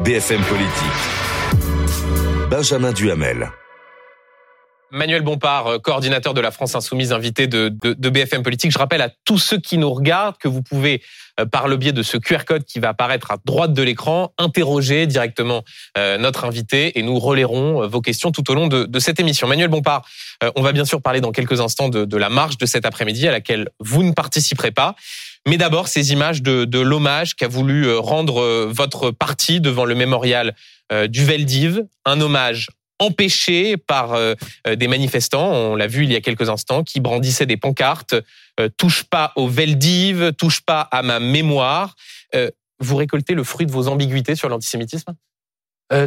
BFM Politique. Benjamin Duhamel. Manuel Bompard, euh, coordinateur de la France Insoumise, invité de, de, BFM Politique. Je rappelle à tous ceux qui nous regardent que vous pouvez, euh, par le biais de ce QR code qui va apparaître à droite de l'écran, interroger directement euh, notre invité et nous relayerons vos questions tout au long de, de cette émission. Manuel Bompard, on va bien sûr parler dans quelques instants de, de la marche de cet après-midi à laquelle vous ne participerez pas. Mais d'abord, ces images de, de l'hommage qu'a voulu rendre votre parti devant le mémorial du Veldiv, un hommage empêché par euh, euh, des manifestants, on l'a vu il y a quelques instants, qui brandissaient des pancartes euh, touche pas au Veldiv, touche pas à ma mémoire. vous récoltez le fruit de vos ambiguïtés sur l'antisémitisme?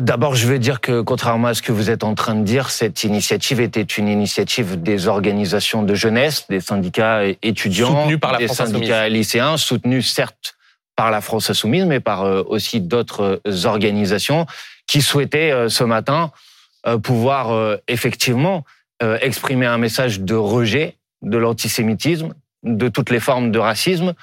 D'abord, je vais dire que, contrairement à ce que vous êtes en train de dire, cette initiative était une initiative des organisations de jeunesse, des syndicats étudiants, par la des syndicats lycéens, soutenus certes par la France Insoumise, mais par aussi d'autres organisations qui souhaitaient ce matin euh, pouvoir euh, effectivement euh, exprimer un message de rejet de l'antisémitisme, de toutes les formes de racisme,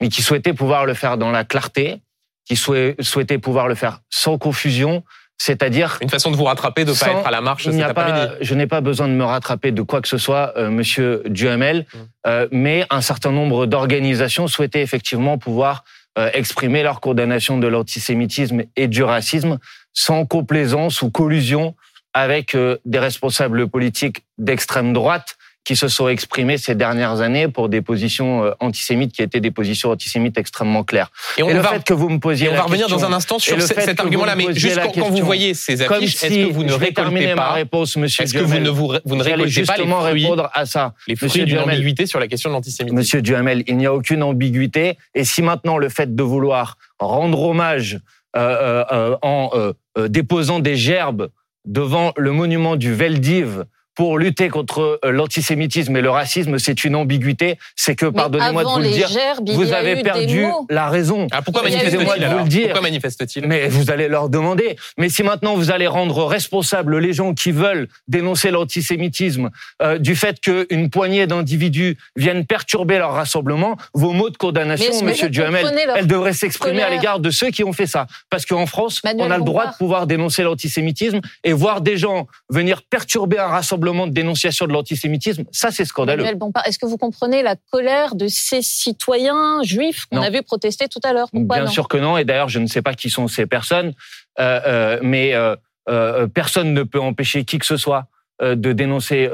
mais qui souhaitait pouvoir le faire dans la clarté, qui souhaitait pouvoir le faire sans confusion, c'est-à-dire une façon de vous rattraper, de ne pas être à la marche cet après-midi. Je n'ai pas besoin de me rattraper de quoi que ce soit, Monsieur Duhamel, mmh. mais un certain nombre d'organisations souhaitaient effectivement pouvoir exprimer leur condamnation de l'antisémitisme et du racisme sans complaisance ou collusion avec euh, des responsables politiques d'extrême droite qui se sont exprimés ces dernières années pour des positions euh, antisémites qui étaient des positions antisémites extrêmement claires. Et, on le va, fait que vous me posiez, on va revenir dans un instant sur cet argument-là, mais juste quand, vous voyez ces affiches, est-ce que vous ne récoltez pas ma réponse, Monsieur Est-ce que vous ne vous, vous ne récoltez pas les fruits, répondre à ça, les fruits d'une ambiguïté sur la question de l'antisémitisme. Monsieur Duhamel, il n'y a aucune ambiguïté, et si maintenant le fait de vouloir rendre hommage euh, euh, en euh, déposant des gerbes devant le monument du Veldiv pour lutter contre euh, l'antisémitisme et le racisme, c'est une ambiguïté. C'est que, pardonnez-moi de vous le dire, vous avez perdu la raison. Ah, pourquoi manifeste-t-il Pourquoi manifeste-t-il? Mais vous allez leur demander. Mais si maintenant vous allez rendre responsables les gens qui veulent dénoncer l'antisémitisme euh, du fait qu'une poignée d'individus viennent perturber leur rassemblement, vos mots de condamnation, Monsieur Duhamel, elles devraient s'exprimer à l'égard de ceux qui ont fait ça. Parce qu'en France, on a le droit de pouvoir dénoncer l'antisémitisme et voir des gens venir perturber un rassemblement de dénonciation de l'antisémitisme, ça c'est scandaleux. Est-ce que vous comprenez la colère de ces citoyens juifs qu'on a vu protester tout à l'heure? Bien sûr que non, et d'ailleurs je ne sais pas qui sont ces personnes, euh, euh, mais euh, personne ne peut empêcher qui que ce soit de dénoncer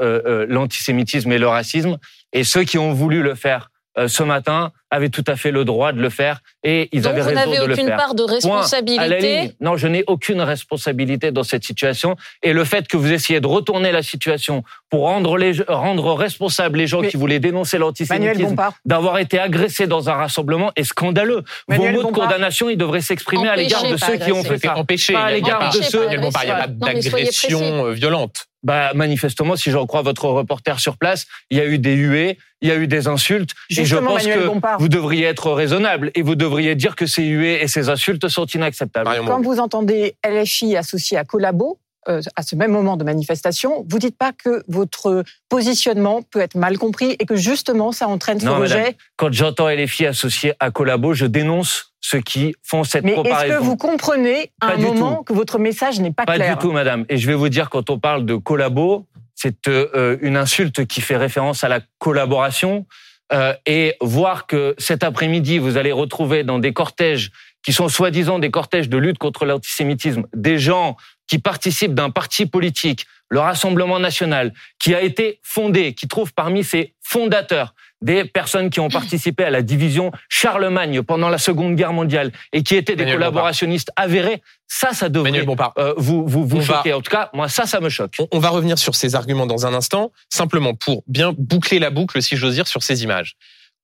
l'antisémitisme et le racisme, et ceux qui ont voulu le faire ce matin avaient tout à fait le droit de le faire et ils avaient raison de le faire. Vous n'avez aucune part de responsabilité Non, je n'ai aucune responsabilité dans cette situation et le fait que vous essayez de retourner la situation pour rendre, les, rendre responsables les gens qui voulaient dénoncer l'antisémitisme d'avoir été agressés dans un rassemblement est scandaleux. Vos mots de condamnation, ils devraient s'exprimer à l'égard de ceux qui ont fait ça. Empêcher, pas à l'égard de ceux. Il n'y a pas d'agression euh, violente bah, manifestement, si j'en crois votre reporter sur place, il y a eu des huées, il y a eu des insultes. et je pense que vous devriez être raisonnable et vous devriez dire que ces huées et ces insultes sont inacceptables. Quand vous entendez LFI associé à Collabo, euh, à ce même moment de manifestation, vous dites pas que votre positionnement peut être mal compris et que justement ça entraîne ce rejet Quand j'entends LFI associé à Collabo, je dénonce ceux qui font cette Mais comparaison. est-ce que vous comprenez à un moment que votre message n'est pas, clair Pas du tout, madame. Et je vais vous dire, quand on parle de collabo, c'est euh, une insulte qui fait référence à la collaboration. Euh, et voir que cet après-midi, vous allez retrouver dans des cortèges qui sont soi-disant des cortèges de lutte contre l'antisémitisme, des gens qui participent d'un parti politique, le Rassemblement national, qui a été fondé, qui trouve parmi ses fondateurs des personnes qui ont participé à la division Charlemagne pendant la Seconde Guerre mondiale et qui étaient des collaborationnistes avérés, ça, ça devrait euh, vous, vous, vous choquer. En tout cas, moi, ça, ça me choque. On, va revenir sur ces arguments dans un instant, simplement pour bien boucler la boucle, si j'ose dire, sur ces images.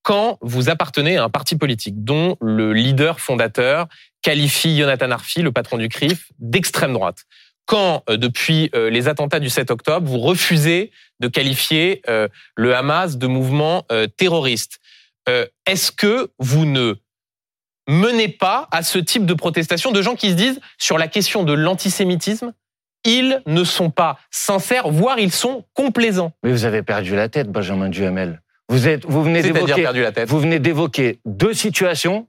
Quand vous appartenez à un parti politique dont le leader fondateur qualifie Jonathan Arfi, le patron du CRIF, d'extrême droite, quand, euh, depuis euh, les attentats du 7 octobre, vous refusez de qualifier euh, le Hamas de mouvement terroriste. Est-ce que vous ne menez pas à ce type de protestation de gens qui se disent sur la question de l'antisémitisme, ils ne sont pas sincères, voire ils sont complaisants? Mais vous avez perdu la tête, Benjamin Duhamel. Vous êtes, vous venez d'évoquer, vous venez d'évoquer deux situations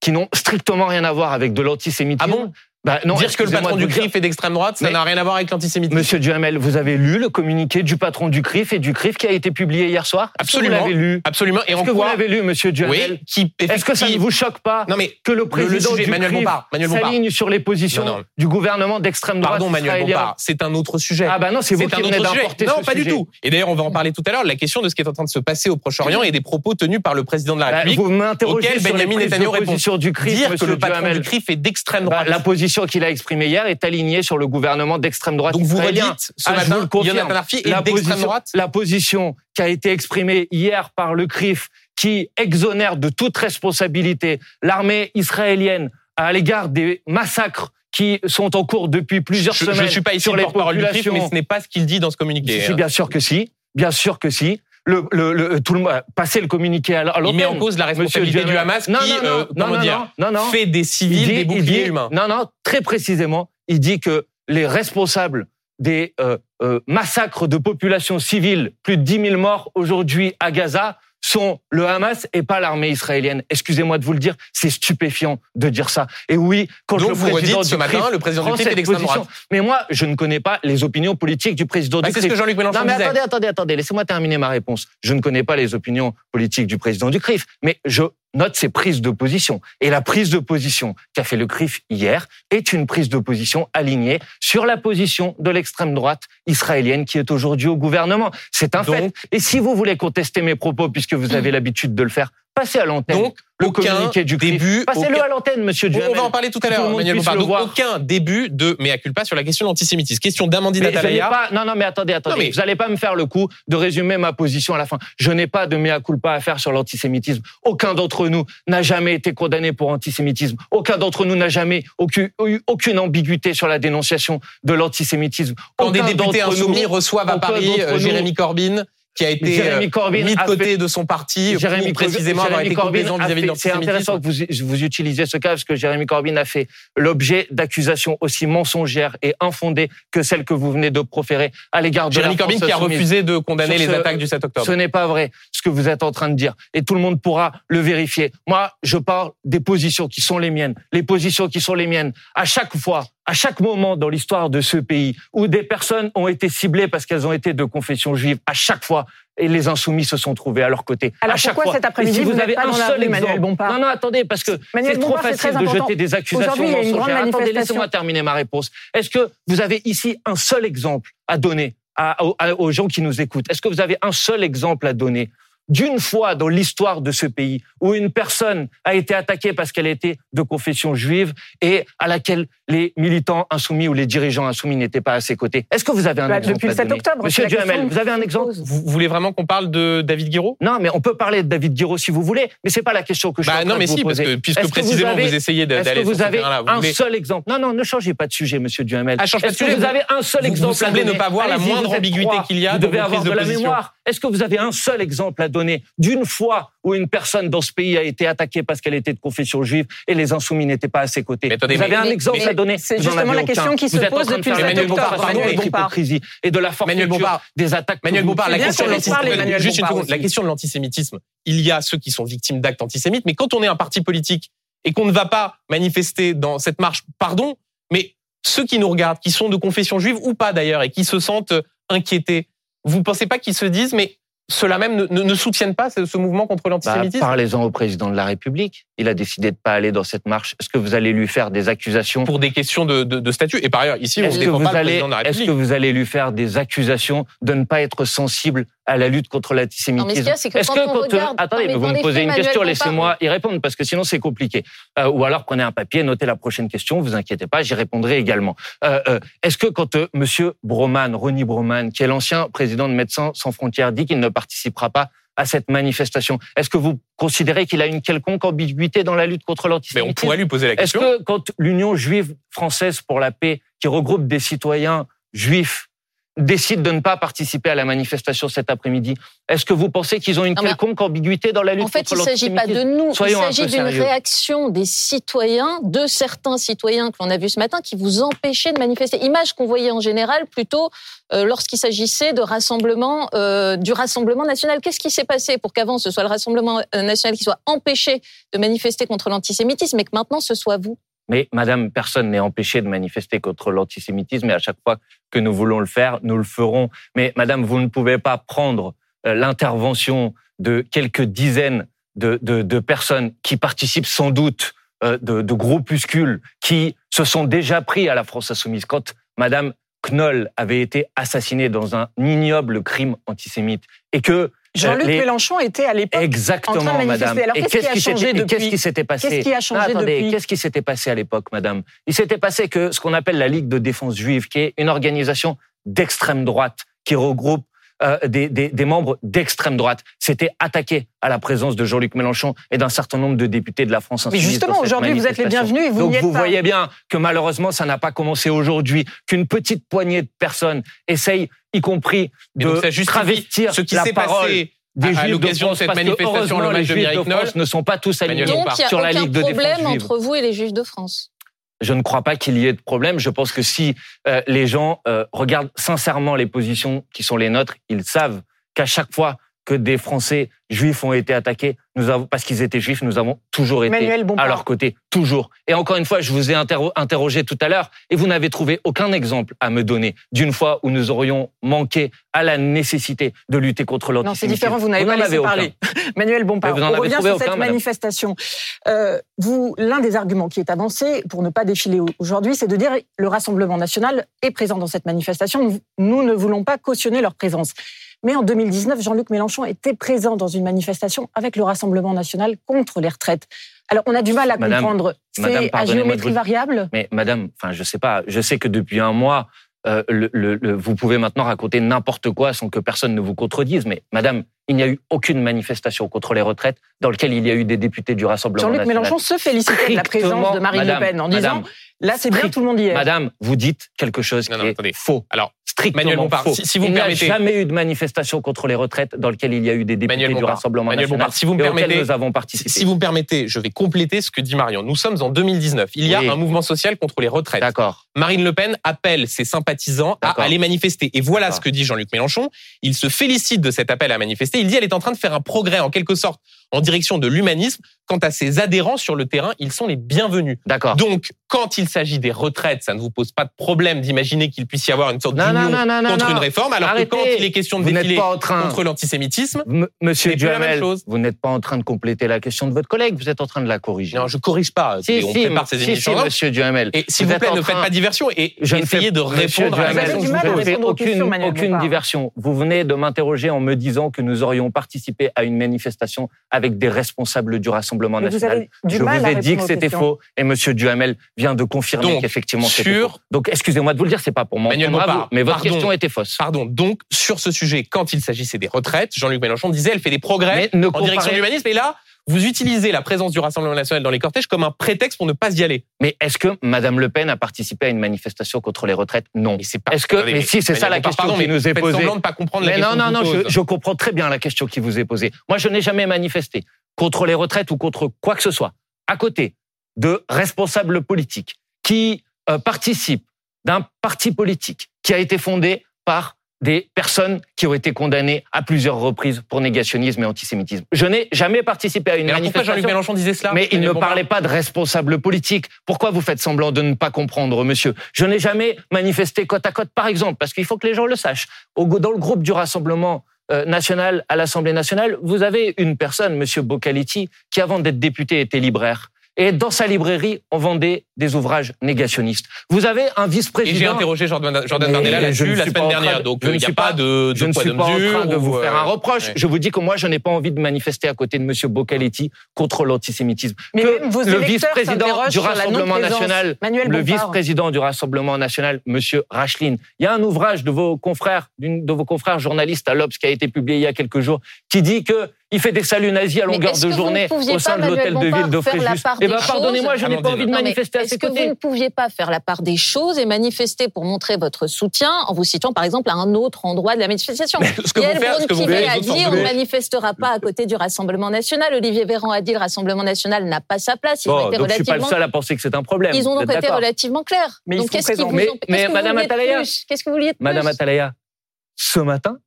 qui n'ont strictement rien à voir avec de l'antisémitisme. Ah bon? Bah, non, Dire que le patron du vous CRIF est d'extrême droite, ça n'a rien à voir avec l'antisémitisme. Monsieur Duhamel, vous avez lu le communiqué du patron du CRIF et du CRIF qui a été publié hier soir? Est-ce que Absolument. Vous l'avez lu? Absolument. Et Est-ce en que vous quoi l'avez lu, monsieur Duhamel? Oui. Est-ce que ça ne vous choque pas Non mais que le président sujet, du Manuel CRIF s'aligne sur les positions Non, non. du gouvernement d'extrême droite pardon Manuel Bompard, c'est un autre sujet. Ah bah non, c'est vous qui venez d'importer Non, ce pas du tout. Et d'ailleurs, on va en parler tout à l'heure. La question de ce qui est en train de se passer au Proche-Orient et des propos tenus par le président de la Bah, République. vous m'interrogez sur Benjamin Netanyahu répond. position du CRIF, Dire que le patron du CRIF est d'extrême Bah, droite. La position qu'il a exprimée hier est alignée sur le gouvernement d'extrême droite Donc vous redites ce Ah, je matin. Yonatan Arfi est la d'extrême position, droite. la position qui a été exprimée hier par le CRIF, qui exonère de toute responsabilité l'armée israélienne à l'égard des massacres qui sont en cours depuis plusieurs Je semaines ne suis pas ici sur le les porte-parole du CRIF, mais ce n'est pas ce qu'il dit dans ce communiqué. Si, hein. bien sûr que si, bien sûr que si. Le, le, le- tout le passer le communiqué à l- à Il met en cause la responsabilité du. Hamas Non, qui, non, non, euh, non, comment dire, fait des Il civils dit- des boucliers dit- humains. Non, non, très précisément, il dit que les responsables des euh, euh, massacres de populations civiles, plus de 10 000 morts aujourd'hui à Gaza, sont le Hamas et pas l'armée israélienne. Excusez-moi de vous le dire, c'est stupéfiant de dire ça. Et oui, quand Donc le vous président ce du matin, CRIF le président du prend CRIF est cette d'extrême position- droite. Mais moi, je ne connais pas les opinions politiques du président Bah, du c'est ce que Jean-Luc Mélenchon Non mais disait. attendez, attendez, attendez, laissez-moi terminer ma réponse. Je ne connais pas les opinions politiques du président du CRIF, mais je note ses prises de position. Et la prise de position qu'a fait le CRIF hier est une prise de position alignée sur la position de l'extrême droite israélienne qui est aujourd'hui au gouvernement. C'est un Donc- fait. Et si vous voulez contester mes propos, puisque vous avez l'habitude de le faire, passez à l'antenne. Donc, le aucun communiqué du CRIF. début, Passez-le aucun- à l'antenne, monsieur On Duhamel. va en parler tout à l'heure, le monde Manuel puisse Bompard. Donc, aucun début de mea culpa sur la question de l'antisémitisme. Question d'Amandine Atalaya. pas, non, non, mais attendez, attendez. Non, mais- Vous n'allez pas me faire le coup de résumer ma position à la fin. Je n'ai pas de mea culpa à faire sur l'antisémitisme. Aucun d'entre nous n'a jamais été condamné pour antisémitisme. Aucun d'entre nous n'a jamais aucune, eu aucune ambiguïté sur la dénonciation de l'antisémitisme. Quand des députés d'entre nous- insoumis reçoivent à Paris euh, Jérémy Corbyn, qui a été Jérémy euh, Corbyn mis de a côté fait- de son parti Jérémy pour précisément avoir Jérémy été Corbyn vis-à-vis de C'est intéressant que vous, vous utilisez ce cas parce que Jérémy Corbyn a fait l'objet d'accusations aussi mensongères et infondées que celles que vous venez de proférer à l'égard de Jérémy la Corbyn France qui a refusé de condamner Sur les ce- attaques du 7 octobre. Ce n'est pas vrai ce que vous êtes en train de dire. Et tout le monde pourra le vérifier. Moi, je parle des positions qui sont les miennes. Les positions qui sont les miennes. À chaque fois, à chaque moment dans l'histoire de ce pays où des personnes ont été ciblées parce qu'elles ont été de confession juive, à chaque fois, et les insoumis se sont trouvés à leur côté. Alors à chaque pourquoi fois. cet après-midi, si vous avez pas un dans la seul rue, Manuel exemple. Bompard Non, non, attendez, parce que Manuel c'est trop facile de important. jeter des accusations mensongères. Attendez, laissez-moi terminer ma réponse. Est-ce que vous avez ici un seul exemple à donner à- aux, à- aux gens qui nous écoutent? Est-ce que vous avez un seul exemple à donner d'une fois dans l'histoire de ce pays où une personne a été attaquée parce qu'elle était de confession juive et à laquelle les militants insoumis ou les dirigeants insoumis n'étaient pas à ses côtés. Est-ce que vous avez un Bah, exemple depuis le à 7 donner octobre, Monsieur Duhamel, vous avez un exemple. Vous voulez vraiment qu'on parle de David Guiraud? Non, mais on peut parler de David Guiraud si vous voulez, mais c'est pas la question que je suis Bah en non, train mais de vous si, parce poser. que puisque Est-ce que vous précisément vous, avez- essayez Est-ce que d'aller vous avez terrain-là. Vous un voulez- seul exemple? Non, non, ne changez pas de sujet, Monsieur Duhamel. Ah, change pas de Est-ce que sujet. vous avez un seul Vous- vous exemple à semblez ne pas voir la moindre vous ambiguïté qu'il y a Vous dans devez avoir de de la mémoire. Est-ce que vous avez un seul exemple à donner d'une fois où une personne dans ce pays a été attaquée parce qu'elle était de confession juive et les insoumis n'étaient pas à ses côtés. Mais attendez, Vous avez mais- un exemple mais à donner c'est justement la question aucun. qui se Vous pose depuis le la 7 démonstration octobre, de Manuel et de la forfaiture des attaques. que Manuel Bompard, la question de l'antisémitisme, il y a ceux qui sont victimes d'actes antisémites, mais quand on est un parti politique et qu'on ne va pas manifester dans cette marche, pardon, mais ceux qui nous regardent, qui sont de confession juive ou pas d'ailleurs, et qui se sentent inquiétés, vous ne pensez pas qu'ils se disent, mais ceux-là même ne, ne- ne soutiennent pas ce, ce mouvement contre Bah, l'antisémitisme Parlez-en au président de la République. Il a décidé de pas aller dans cette marche. Est-ce que vous allez lui faire des accusations pour des questions de, de- de statut Et par ailleurs, ici, on Est-ce ne que, défend vous pas le allez, président de la est-ce République. que vous allez lui faire des accusations de ne pas être sensible à la lutte contre mais l'antisémitisme que Est-ce quand que on quand euh, regarde- attendez, Non, mais mais vous me posez une question, laissez-moi y répondre parce que sinon c'est compliqué. Euh, ou alors prenez un papier, notez la prochaine question, vous inquiétez pas, j'y répondrai également. Euh, euh, Est-ce que quand euh, Monsieur Broman, Ronnie Broman, qui est l'ancien président de Médecins sans frontières, dit qu'il ne participera pas à cette manifestation, est-ce que vous considérez qu'il a une quelconque ambiguïté dans la lutte contre Mais l'antisémitisme on pourrait lui poser la est-ce question. que quand l'Union juive française pour la paix, qui regroupe des citoyens juifs, décide de ne pas participer à la manifestation cet après-midi, est-ce que vous pensez qu'ils ont une Non, quelconque ambiguïté dans la lutte En fait, contre il ne s'agit pas de l'antisémitisme nous, Soyons il s'agit d'une réaction des citoyens, de certains citoyens que l'on a vus ce matin, qui vous empêchaient de manifester. Image qu'on voyait en général plutôt euh, lorsqu'il s'agissait de rassemblement, euh, du Rassemblement national. Qu'est-ce qui s'est passé pour qu'avant ce soit le Rassemblement euh, national qui soit empêché de manifester contre l'antisémitisme et que maintenant ce soit vous? Mais Madame, personne n'est empêché de manifester contre l'antisémitisme et à chaque fois que nous voulons le faire, nous le ferons. Mais Madame, vous ne pouvez pas prendre euh, l'intervention de quelques dizaines de, de, de, personnes qui participent sans doute euh, de, de groupuscules qui se sont déjà pris à la France insoumise. Quand Madame Knoll avait été assassinée dans un ignoble crime antisémite et que Jean-Luc les- Mélenchon était à l'époque Exactement, en train de madame. Alors, Et qu'est-ce qui a changé depuis Qu'est-ce qui s'était passé Qu'est-ce qui a changé Non, attendez, depuis Qu'est-ce qui s'était passé à l'époque, madame Il s'était passé que ce qu'on appelle la Ligue de défense juive, qui est une organisation d'extrême droite qui regroupe euh, des, des, des membres d'extrême droite, s'était attaqué à la présence de Jean-Luc Mélenchon et d'un certain nombre de députés de la France Mais insoumise. justement, dans cette aujourd'hui, vous êtes les bienvenus et vous Donc n'y êtes vous pas. voyez bien que malheureusement, ça n'a pas commencé aujourd'hui, qu'une petite poignée de personnes essayent, y compris de donc ça travestir ce qui la s'est parole passé des à- à l'occasion de France, cette manifestation, le match les de Juifs Mireille de France Knoll. ne sont pas tous alignés Donc, il n'y a sur la Ligue de défense problème entre vous et les Juifs de France. Je ne crois pas qu'il y ait de problème. Je pense que si euh, les gens euh, regardent sincèrement les positions qui sont les nôtres, ils savent qu'à chaque fois que des Français juifs ont été attaqués, nous avons, parce qu'ils étaient juifs, nous avons toujours été à leur côté, toujours. Et encore une fois, je vous ai interro- interrogé tout à l'heure et vous n'avez trouvé aucun exemple à me donner d'une fois où nous aurions manqué à la nécessité de lutter contre Non, l'antisémitisme. c'est différent, vous n'avez n'en pas laissé parler. Manuel Bompard, vous n'en on avez revient trouvé sur aucun, cette madame. manifestation. Euh, vous, l'un des arguments qui est avancé pour ne pas défiler aujourd'hui, c'est de dire le Rassemblement national est présent dans cette manifestation. Nous ne voulons pas cautionner leur présence. Mais en 2019, Jean-Luc Mélenchon était présent dans une manifestation avec le Rassemblement national contre les retraites. Alors, on a du mal à Madame, comprendre. C'est à géométrie variable Mais madame, enfin, je sais pas, je sais que depuis un mois, euh, le, le- le- vous pouvez maintenant raconter n'importe quoi sans que personne ne vous contredise. Mais madame, il n'y a eu aucune manifestation contre les retraites dans laquelle il y a eu des députés du Rassemblement Jean-Luc national. Mélenchon se félicitait de la présence de Marine madame, Le Pen en disant là, c'est bien, tout le monde y est. Madame, vous dites quelque chose Non, qui non, est attendez. faux. Alors, Strictement Manuel Bompard, faux. si- si vous il n'y a jamais eu de manifestation contre les retraites dans lequel il y a eu des députés Manuel du Bompard, Rassemblement Manuel national Bompard, si vous me permettez, nous avons Si, participé. si vous me permettez, je vais compléter ce que dit Marion. Nous sommes en 2019. Il y a Oui. un mouvement social contre les retraites. D'accord. Marine Le Pen appelle ses sympathisants à aller manifester. Et voilà ce que dit Jean-Luc Mélenchon. Il se félicite de cet appel à manifester. Il dit elle est en train de faire un progrès en quelque sorte en direction de l'humanisme. Quant à ses adhérents sur le terrain, ils sont les bienvenus. D'accord. Donc, quand il s'agit des retraites, ça ne vous pose pas de problème d'imaginer qu'il puisse y avoir une sorte Non, non, d'union non, non, non, contre non. une réforme, alors Arrêtez. que quand il est question de Vous n'êtes défiler pas en train. contre l'antisémitisme, M- Monsieur C'est plus la même Duhamel, chose. vous n'êtes pas en train de compléter la question de votre collègue, vous êtes en train de la corriger. non, je corrige pas. Si, on si, prépare ces si, émissions. si, monsieur Duhamel. Et s'il Vous plaît, ne faites pas diversion et Je essayez fais- de répondre à la Duhamel, question. à je ne fais répondre aux aucune, diversion. Vous venez de m'interroger en me disant que nous aurions participé à une manifestation avec des responsables du Rassemblement Mais vous national. avez du je mal vous ai dit que c'était faux et Monsieur Duhamel vient de confirmer qu'effectivement c'était sur- faux. Donc excusez-moi de vous le dire, c'est pas pour m'en Manuel vous, mais votre pardon. question était fausse. Pardon. Donc, sur ce sujet, quand il s'agissait des retraites, Jean-Luc Mélenchon disait elle fait des progrès Mais ne en direction de l'humanisme. Et là, vous utilisez la présence du Rassemblement national dans les cortèges comme un prétexte pour ne pas y aller. Mais est-ce que Madame Le Pen a participé à une manifestation contre les retraites? Non. C'est pas. Est-ce que- mais si, c'est ça la question pardon, qui mais nous est posée. semblant de pas comprendre la Mais question. non, non, non, je je comprends très bien la question qui vous est posée. Moi, je n'ai jamais manifesté contre les retraites ou contre quoi que ce soit. À côté de responsables politiques qui euh, participent d'un parti politique qui a été fondé par des personnes qui ont été condamnées à plusieurs reprises pour négationnisme et antisémitisme. Je n'ai jamais participé à une Mais alors pourquoi Jean-Luc manifestation. Mélenchon disait cela? Mais il ne parlait pas de responsables politiques. Pourquoi vous faites semblant de ne pas comprendre, monsieur? Je n'ai jamais manifesté côte à côte, par exemple, parce qu'il faut que les gens le sachent. Dans le groupe du Rassemblement euh, national à l'Assemblée nationale, vous avez une personne, monsieur Bocaletti, qui avant d'être député était libraire. Et dans sa librairie, on vendait des ouvrages négationnistes. Vous avez un Et j'ai vice-président... interrogé Jordan, Jordan Bardella là-dessus la semaine dernière. de- Donc je euh, ne il n'y a suis pas pas- de, de Je ne suis de pas en train de vous ou, faire euh, un reproche. ouais. Je vous dis que moi, je n'ai pas envie de manifester à côté de Monsieur Bocaletti contre l'antisémitisme. Mais que même vos le vice-président du Rassemblement national, Manuel le vice-président du Rassemblement national, Monsieur Racheline. Il y a un ouvrage de vos confrères, d'une de vos confrères journalistes à l'Obs qui a été publié il y a quelques jours, qui dit que il fait des saluts nazis à longueur est-ce de journée au sein de l'hôtel de ville de Fréjus. Eh ben, pardonnez-moi, je n'ai pas envie de manifester à Est-ce ses que vous côtés. ne pouviez pas faire la part des choses et manifester pour montrer votre soutien en vous situant par exemple à un autre endroit de la manifestation? Ce que faites, a dit on ne manifestera pas à côté du Rassemblement national. Olivier Véran a dit le Rassemblement national n'a pas sa place. Ils ont Bon, été donc je suis pas le seul à penser que c'est un problème. ils ont donc été relativement clairs. Mais qu'est-ce qui vous Qu'est-ce que Madame vous vouliez de Atalaya, plus? Madame Atalaya, ce matin,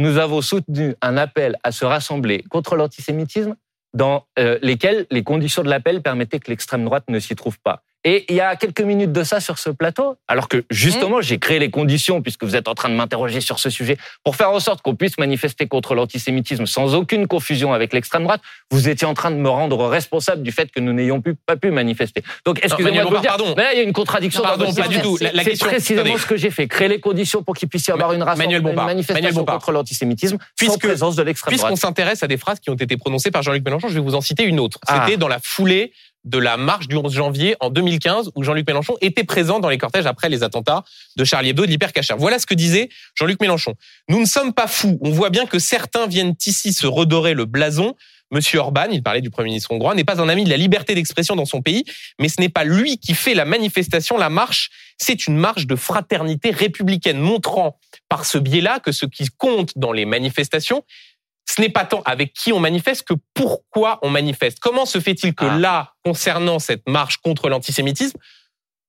nous avons soutenu un appel à se rassembler contre l'antisémitisme dans euh, lesquels les conditions de l'appel permettaient que l'extrême droite ne s'y trouve pas. Et il y a quelques minutes de ça sur ce plateau, alors que justement Mmh. j'ai créé les conditions, puisque vous êtes en train de m'interroger sur ce sujet, pour faire en sorte qu'on puisse manifester contre l'antisémitisme sans aucune confusion avec l'extrême droite, vous étiez en train de me rendre responsable du fait que nous n'ayons pu, pas pu manifester. Donc excusez-moi de vous dire, pardon. mais là il y a une contradiction. Non, dans votre pas du tout. La- la C'est question- précisément attendez. ce que j'ai fait, créer les conditions pour qu'il puisse y avoir une, Manuel Bompard, une Manuel manifestation Bompard. contre l'antisémitisme sans présence de l'extrême Puisqu'on droite. s'intéresse à des phrases qui ont été prononcées par Jean-Luc Mélenchon, je vais vous en citer une autre. Ah. C'était dans la foulée de la marche du 11 janvier en 2015 où Jean-Luc Mélenchon était présent dans les cortèges après les attentats de Charlie Hebdo et de l'hypercacher. Voilà ce que disait Jean-Luc Mélenchon. Nous ne sommes pas fous. On voit bien que certains viennent ici se redorer le blason. Monsieur Orban, il parlait du Premier ministre hongrois, n'est pas un ami de la liberté d'expression dans son pays, mais ce n'est pas lui qui fait la manifestation, la marche. C'est une marche de fraternité républicaine, montrant par ce biais-là que ce qui compte dans les manifestations, ce n'est pas tant avec qui on manifeste que pourquoi on manifeste. Comment se fait-il que Ah. là, concernant cette marche contre l'antisémitisme,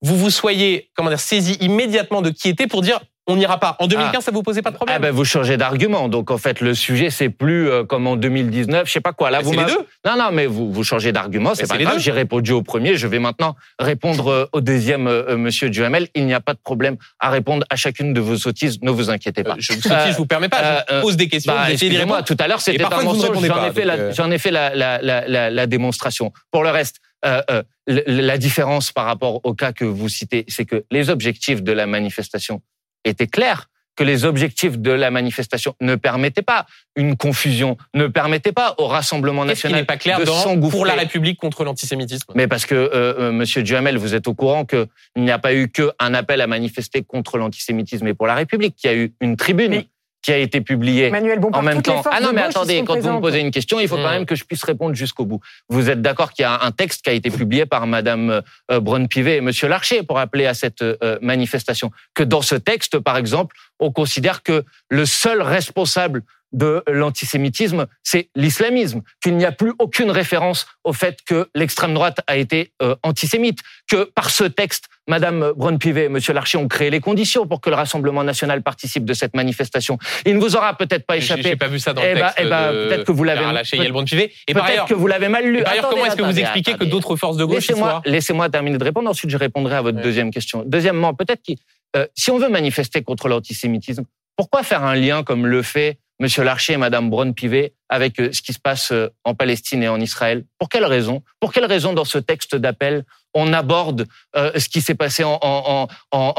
vous vous soyez, comment dire, saisi immédiatement de qui était pour dire on n'ira pas. En 2015, ça vous posait pas de problème Ah ben vous changez d'argument. Donc en fait le sujet c'est plus euh, comme en 2019, je sais pas quoi. Là Bah, vous c'est les deux. Non non mais vous vous changez d'argument, c'est Bah, pas grave. J'ai répondu au premier, je vais maintenant répondre euh, au deuxième euh, monsieur Duhamel. Il n'y a pas de problème à répondre à chacune de vos sottises, ne vous inquiétez pas. Je vous je vous permets pas. je vous pose des questions. Bah, vous excusez-moi, tout à l'heure c'était un vous mensonge, j'en pas, ai fait, la, j'en ai fait la, la, la, la, la démonstration. Pour le reste, euh, euh, la différence par rapport au cas que vous citez, c'est que les objectifs de la manifestation étaient clairs que les objectifs de la manifestation ne permettaient pas une confusion, ne permettaient pas au Rassemblement national n'est pas clair de dans s'engouffrer. pour la République contre l'antisémitisme? Mais parce que, euh, euh, Monsieur Duhamel, vous êtes au courant qu'il n'y a pas eu qu'un appel à manifester contre l'antisémitisme et pour la République, qu'il y a eu une tribune Mais- qui a été Bompard, en même temps. Ah non, mais attendez, quand vous me posez une question, il faut quand Hmm. même que je puisse répondre jusqu'au bout. Vous êtes d'accord qu'il y a un texte qui a été publié par Madame euh, Braun-Pivet et Monsieur Larcher pour appeler à cette euh, manifestation? Que dans ce texte, par exemple, on considère que le seul responsable de l'antisémitisme, c'est l'islamisme, qu'il n'y a plus aucune référence au fait que l'extrême droite a été euh, antisémite, que par ce texte, Madame Braun-Pivet et Monsieur Larcher ont créé les conditions pour que le Rassemblement national participe de cette manifestation. Il ne vous aura peut-être pas échappé j'ai pas vu ça dans Eh le ben, texte. eh ben, peut-être que vous l'avez-. Et par Peut-être que vous l'avez mal lu. et par ailleurs, Attendez, comment est-ce que vous attendez, expliquez que d'autres forces de gauche Laissez-moi, terminer de répondre. Ensuite, je répondrai à votre Ouais. deuxième question. Deuxièmement, peut-être que euh, si on veut manifester contre l'antisémitisme, pourquoi faire un lien comme le fait Monsieur Larcher et Madame Braun-Pivet avec euh, ce qui se passe euh, en Palestine et en Israël. Pour quelle raison? Pour quelle raison dans ce texte d'appel on aborde euh, ce qui s'est passé en,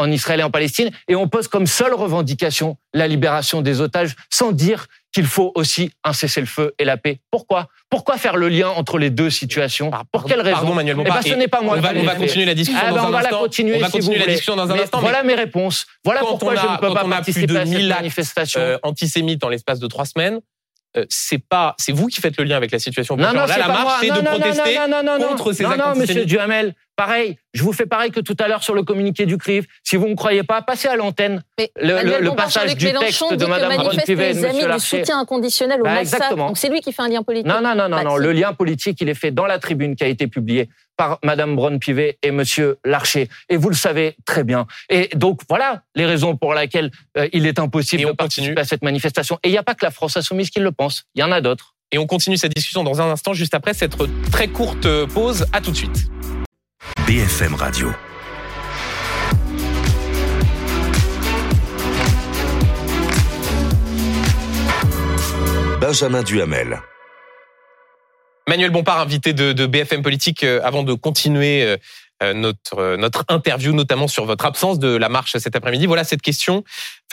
Israël et en Palestine? Et on pose comme seule revendication la libération des otages sans dire qu'il faut aussi un cessez-le-feu et la paix. Pourquoi? Pourquoi faire le lien entre les deux situations? Pour quelle raison? Pardon, Manuel Eh ben, ce Et n'est pas moi On va, on continuer la discussion ah dans ben, un on va instant. la continuer on va si continuer la discussion dans un Mais instant. Voilà mes réponses. Voilà pourquoi a- je ne peux pas participer à cette 1000 actes, manifestation. euh, antisémite en l'espace de trois semaines, c'est pas, c'est vous qui faites le lien avec la situation. non, non, là, c'est la pas marche, moi. c'est non, de non, protester non, non, non, non, contre ces non, actes non, monsieur antisémites. Duhamel, pareil, je vous fais pareil que tout à l'heure sur le communiqué du CRIF. Si vous ne me croyez pas, passez à l'antenne. Mais Le- Manuel le Bompard, passage du Mélenchon texte de Madame manifestent Braun-Pivet et de les amis Monsieur du soutien inconditionnel au Bah. Donc c'est lui qui fait un lien politique. Non, non, non, non, Bah, non. Le lien politique, il est fait dans la tribune qui a été publiée par Madame Braun-Pivet et Monsieur Larcher. Et vous le savez très bien. Et donc, voilà les raisons pour lesquelles euh, il est impossible Et de participer continue. à cette manifestation. Et il n'y a pas que la France insoumise qui le pense. Il y en a d'autres. Et on continue cette discussion dans un instant, juste après cette très courte pause. À tout de suite. BFM Radio. Benjamin Duhamel. Manuel Bompard, invité de, de BFM Politique, euh, avant de continuer euh, euh, notre notre interview, notamment sur votre absence de la marche cet après-midi. Voilà cette question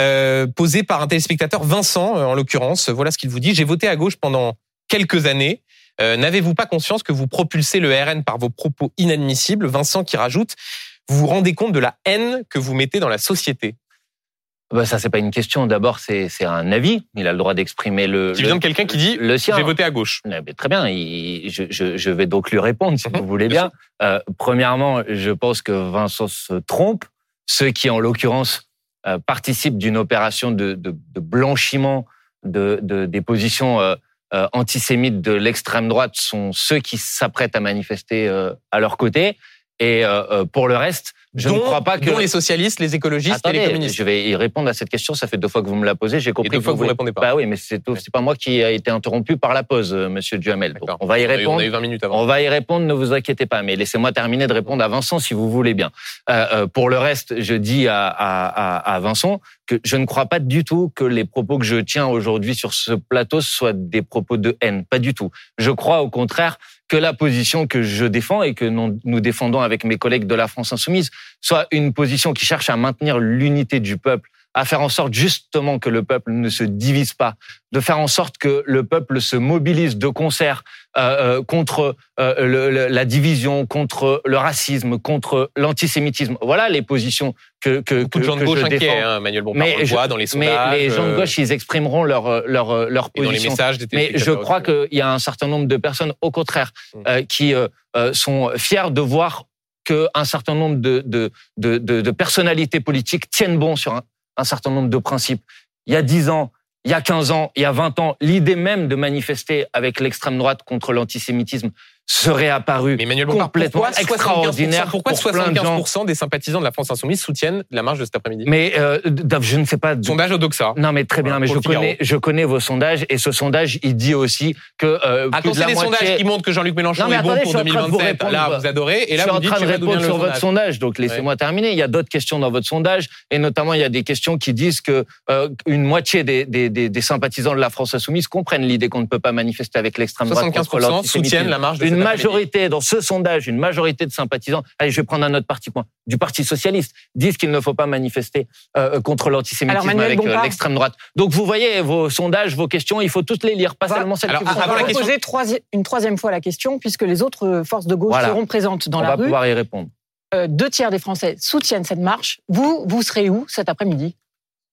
euh, posée par un téléspectateur, Vincent, en l'occurrence. Voilà ce qu'il vous dit. J'ai voté à gauche pendant quelques années. Euh, N'avez-vous pas conscience que vous propulsez le RN par vos propos inadmissibles? Vincent qui rajoute, vous vous rendez compte de la haine que vous mettez dans la société Bah, ça, c'est pas une question. D'abord, c'est c'est un avis. Il a le droit d'exprimer le. Qui le- vient de quelqu'un qui dit, le sien. j'ai voté à gauche. Eh ben, Très bien, il- je, je- je vais donc lui répondre si vous voulez bien. Euh, premièrement, je pense que Vincent se trompe. Ceux qui, en l'occurrence, euh, participent d'une opération de, de- de blanchiment de, de- des positions euh, euh, antisémites de l'extrême droite sont ceux qui s'apprêtent à manifester euh, à leur côté. Et euh, euh, pour le reste, je dont, ne crois pas que dont les socialistes, les écologistes Attendez, et les communistes. Je vais y répondre à cette question. Ça fait deux fois que vous me la posez. J'ai compris deux fois que vous répondez pas. Bah oui, mais c'est c'est pas moi qui a été interrompu par la pause, euh, Monsieur Duhamel. Donc, on va y répondre. On a eu 20 minutes avant. On va y répondre, ne vous inquiétez pas. Mais laissez-moi terminer de répondre à Vincent si vous voulez bien. Euh, euh, pour le reste, je dis à, à, à, à Vincent que je ne crois pas du tout que les propos que je tiens aujourd'hui sur ce plateau soient des propos de haine. Pas du tout. Je crois au contraire que la position que je défends et que nous défendons avec mes collègues de la France insoumise soit une position qui cherche à maintenir l'unité du peuple, à faire en sorte justement que le peuple ne se divise pas, de faire en sorte que le peuple se mobilise de concert euh, euh, contre euh, le- le- la division, contre le racisme, contre l'antisémitisme. Voilà les positions que que, Beaucoup de gens de gauche inquiets, hein, Manuel Bompard, Mais on le voit dans les Mais sondages. les gens de euh, gauche, ils exprimeront leur leur leur et dans les position. messages des Mais je crois qu'il y a un certain nombre de personnes, au contraire, Mm. euh, qui euh, euh, sont fiers de voir qu'un certain nombre de, de, de, de, personnalités politiques tiennent bon sur un, un certain nombre de principes. Il y a 10 ans, il y a 15 ans, il y a 20 ans, l'idée même de manifester avec l'extrême droite contre l'antisémitisme serait apparue Mais Emmanuel complètement pourquoi 75%, extraordinaire Pourquoi pour plein de gens. 75% des sympathisants de la France insoumise soutiennent la marche de cet après-midi? Mais euh, je ne sais pas. Sondage au Doxa. Non, mais très bien. Voilà, mais je pour connais, je connais vos sondages et ce sondage, il dit aussi que euh, Attends, c'est des moitié. sondages qui montrent que Jean-Luc Mélenchon Non, est bon attendez, pour en de vous 2027. répondre. Là, vous adorez. Et là, je suis vous en dites train de répondre sur votre sondage. donc laissez-moi terminer. Il y a d'autres questions dans votre sondage, et notamment il y a des questions qui disent que euh, une moitié des, des, des, des sympathisants de la France insoumise comprennent l'idée qu'on ne peut pas manifester avec l'extrême droite contre 75% l'antisémitisme. soutiennent la marche de Une majorité dans ce sondage, une majorité de sympathisants. Allez, je vais prendre un autre parti point du Parti socialiste disent qu'il ne faut pas manifester euh, contre l'antisémitisme avec euh, Bompard. l'extrême droite. Donc vous voyez vos sondages, vos questions, il faut toutes les lire, pas Va- seulement celles Alors, qui vous On va question- troisi- une troisième fois la question, puisque les autres forces de gauche Voilà. seront présentes dans On la va rue. pouvoir y répondre. Euh, deux tiers des Français soutiennent cette marche. Vous, vous serez où cet après-midi?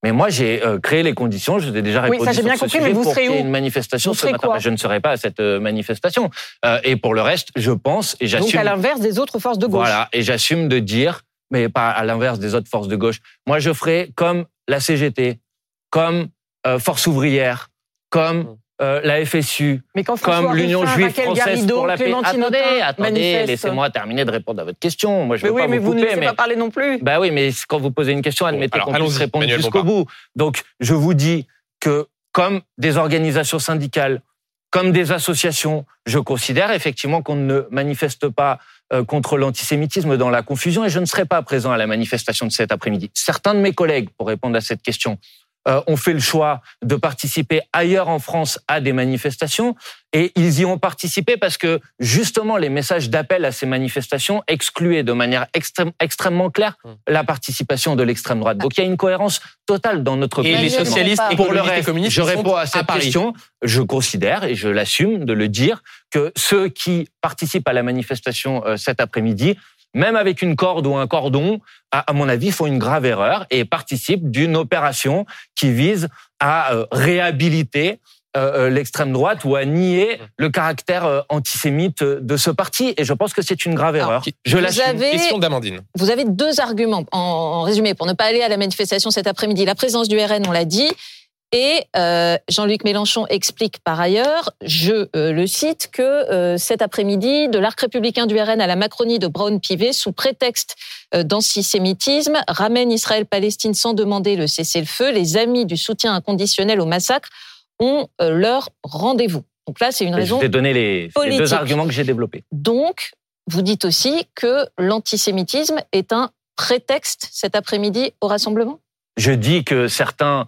Mais moi, j'ai euh, créé les conditions. Je vous ai déjà Oui, répondu ça, j'ai sur bien ce compris, sujet mais vous pour serez qu'il y ait où une manifestation Vous ce matin. je ne serai pas à cette euh, manifestation. Euh, et pour le reste, je pense et Donc j'assume. à l'inverse des autres forces de gauche. Voilà, et j'assume de dire, mais pas à l'inverse des autres forces de gauche. Moi, je ferai comme la CGT, comme euh, Force ouvrière, comme euh, la FSU, Mais quand comme l'Union juive Raquel française Garrido, pour la paix. Clémentine Attendez, attendez, laissez-moi terminer de répondre à votre question. Moi, je Mais veux oui, pas mais vous vous ne laissez mais pas parler non plus. bah oui, mais quand vous posez une question, admettez qu'on puisse répondre jusqu'au bout. Donc, je vous dis que comme des organisations syndicales, comme des associations, je considère effectivement qu'on ne manifeste pas euh, contre l'antisémitisme dans la confusion et je ne serai pas présent à la manifestation de cet après-midi. Certains de mes collègues, pour répondre à cette question, euh, ont fait le choix de participer ailleurs en France à des manifestations et ils y ont participé parce que justement les messages d'appel à ces manifestations excluaient de manière extrême- extrêmement claire Hum. la participation de l'extrême droite. Donc il y a une cohérence totale dans notre Et les socialistes, Pour Pour le et reste, communistes je réponds à cette question. Je considère et je l'assume de le dire que ceux qui participent à la manifestation euh, cet après-midi, même avec une corde ou un cordon, à, à mon avis, font une grave erreur et participent d'une opération qui vise à euh, réhabiliter euh, euh, l'extrême droite ou à nier le caractère antisémite de ce parti. Et je pense que c'est une grave Alors, erreur. Je vous l'assume. avez- Question d'Amandine. Vous avez deux arguments en, en résumé pour ne pas aller à la manifestation cet après-midi. La présence du RN, on l'a dit. Et euh, Jean-Luc Mélenchon explique par ailleurs, je euh, le cite, que euh, cet après-midi, de l'arc républicain du RN à la Macronie de Braun-Pivet, sous prétexte d'antisémitisme, ramène Israël-Palestine sans demander le cessez-le-feu. Les amis du soutien inconditionnel au massacre ont leur rendez-vous. Donc là, c'est une Je raison vais donner les, les politique. deux arguments que j'ai développés. donc, vous dites aussi que l'antisémitisme est un prétexte cet après-midi au rassemblement? Je dis que certains,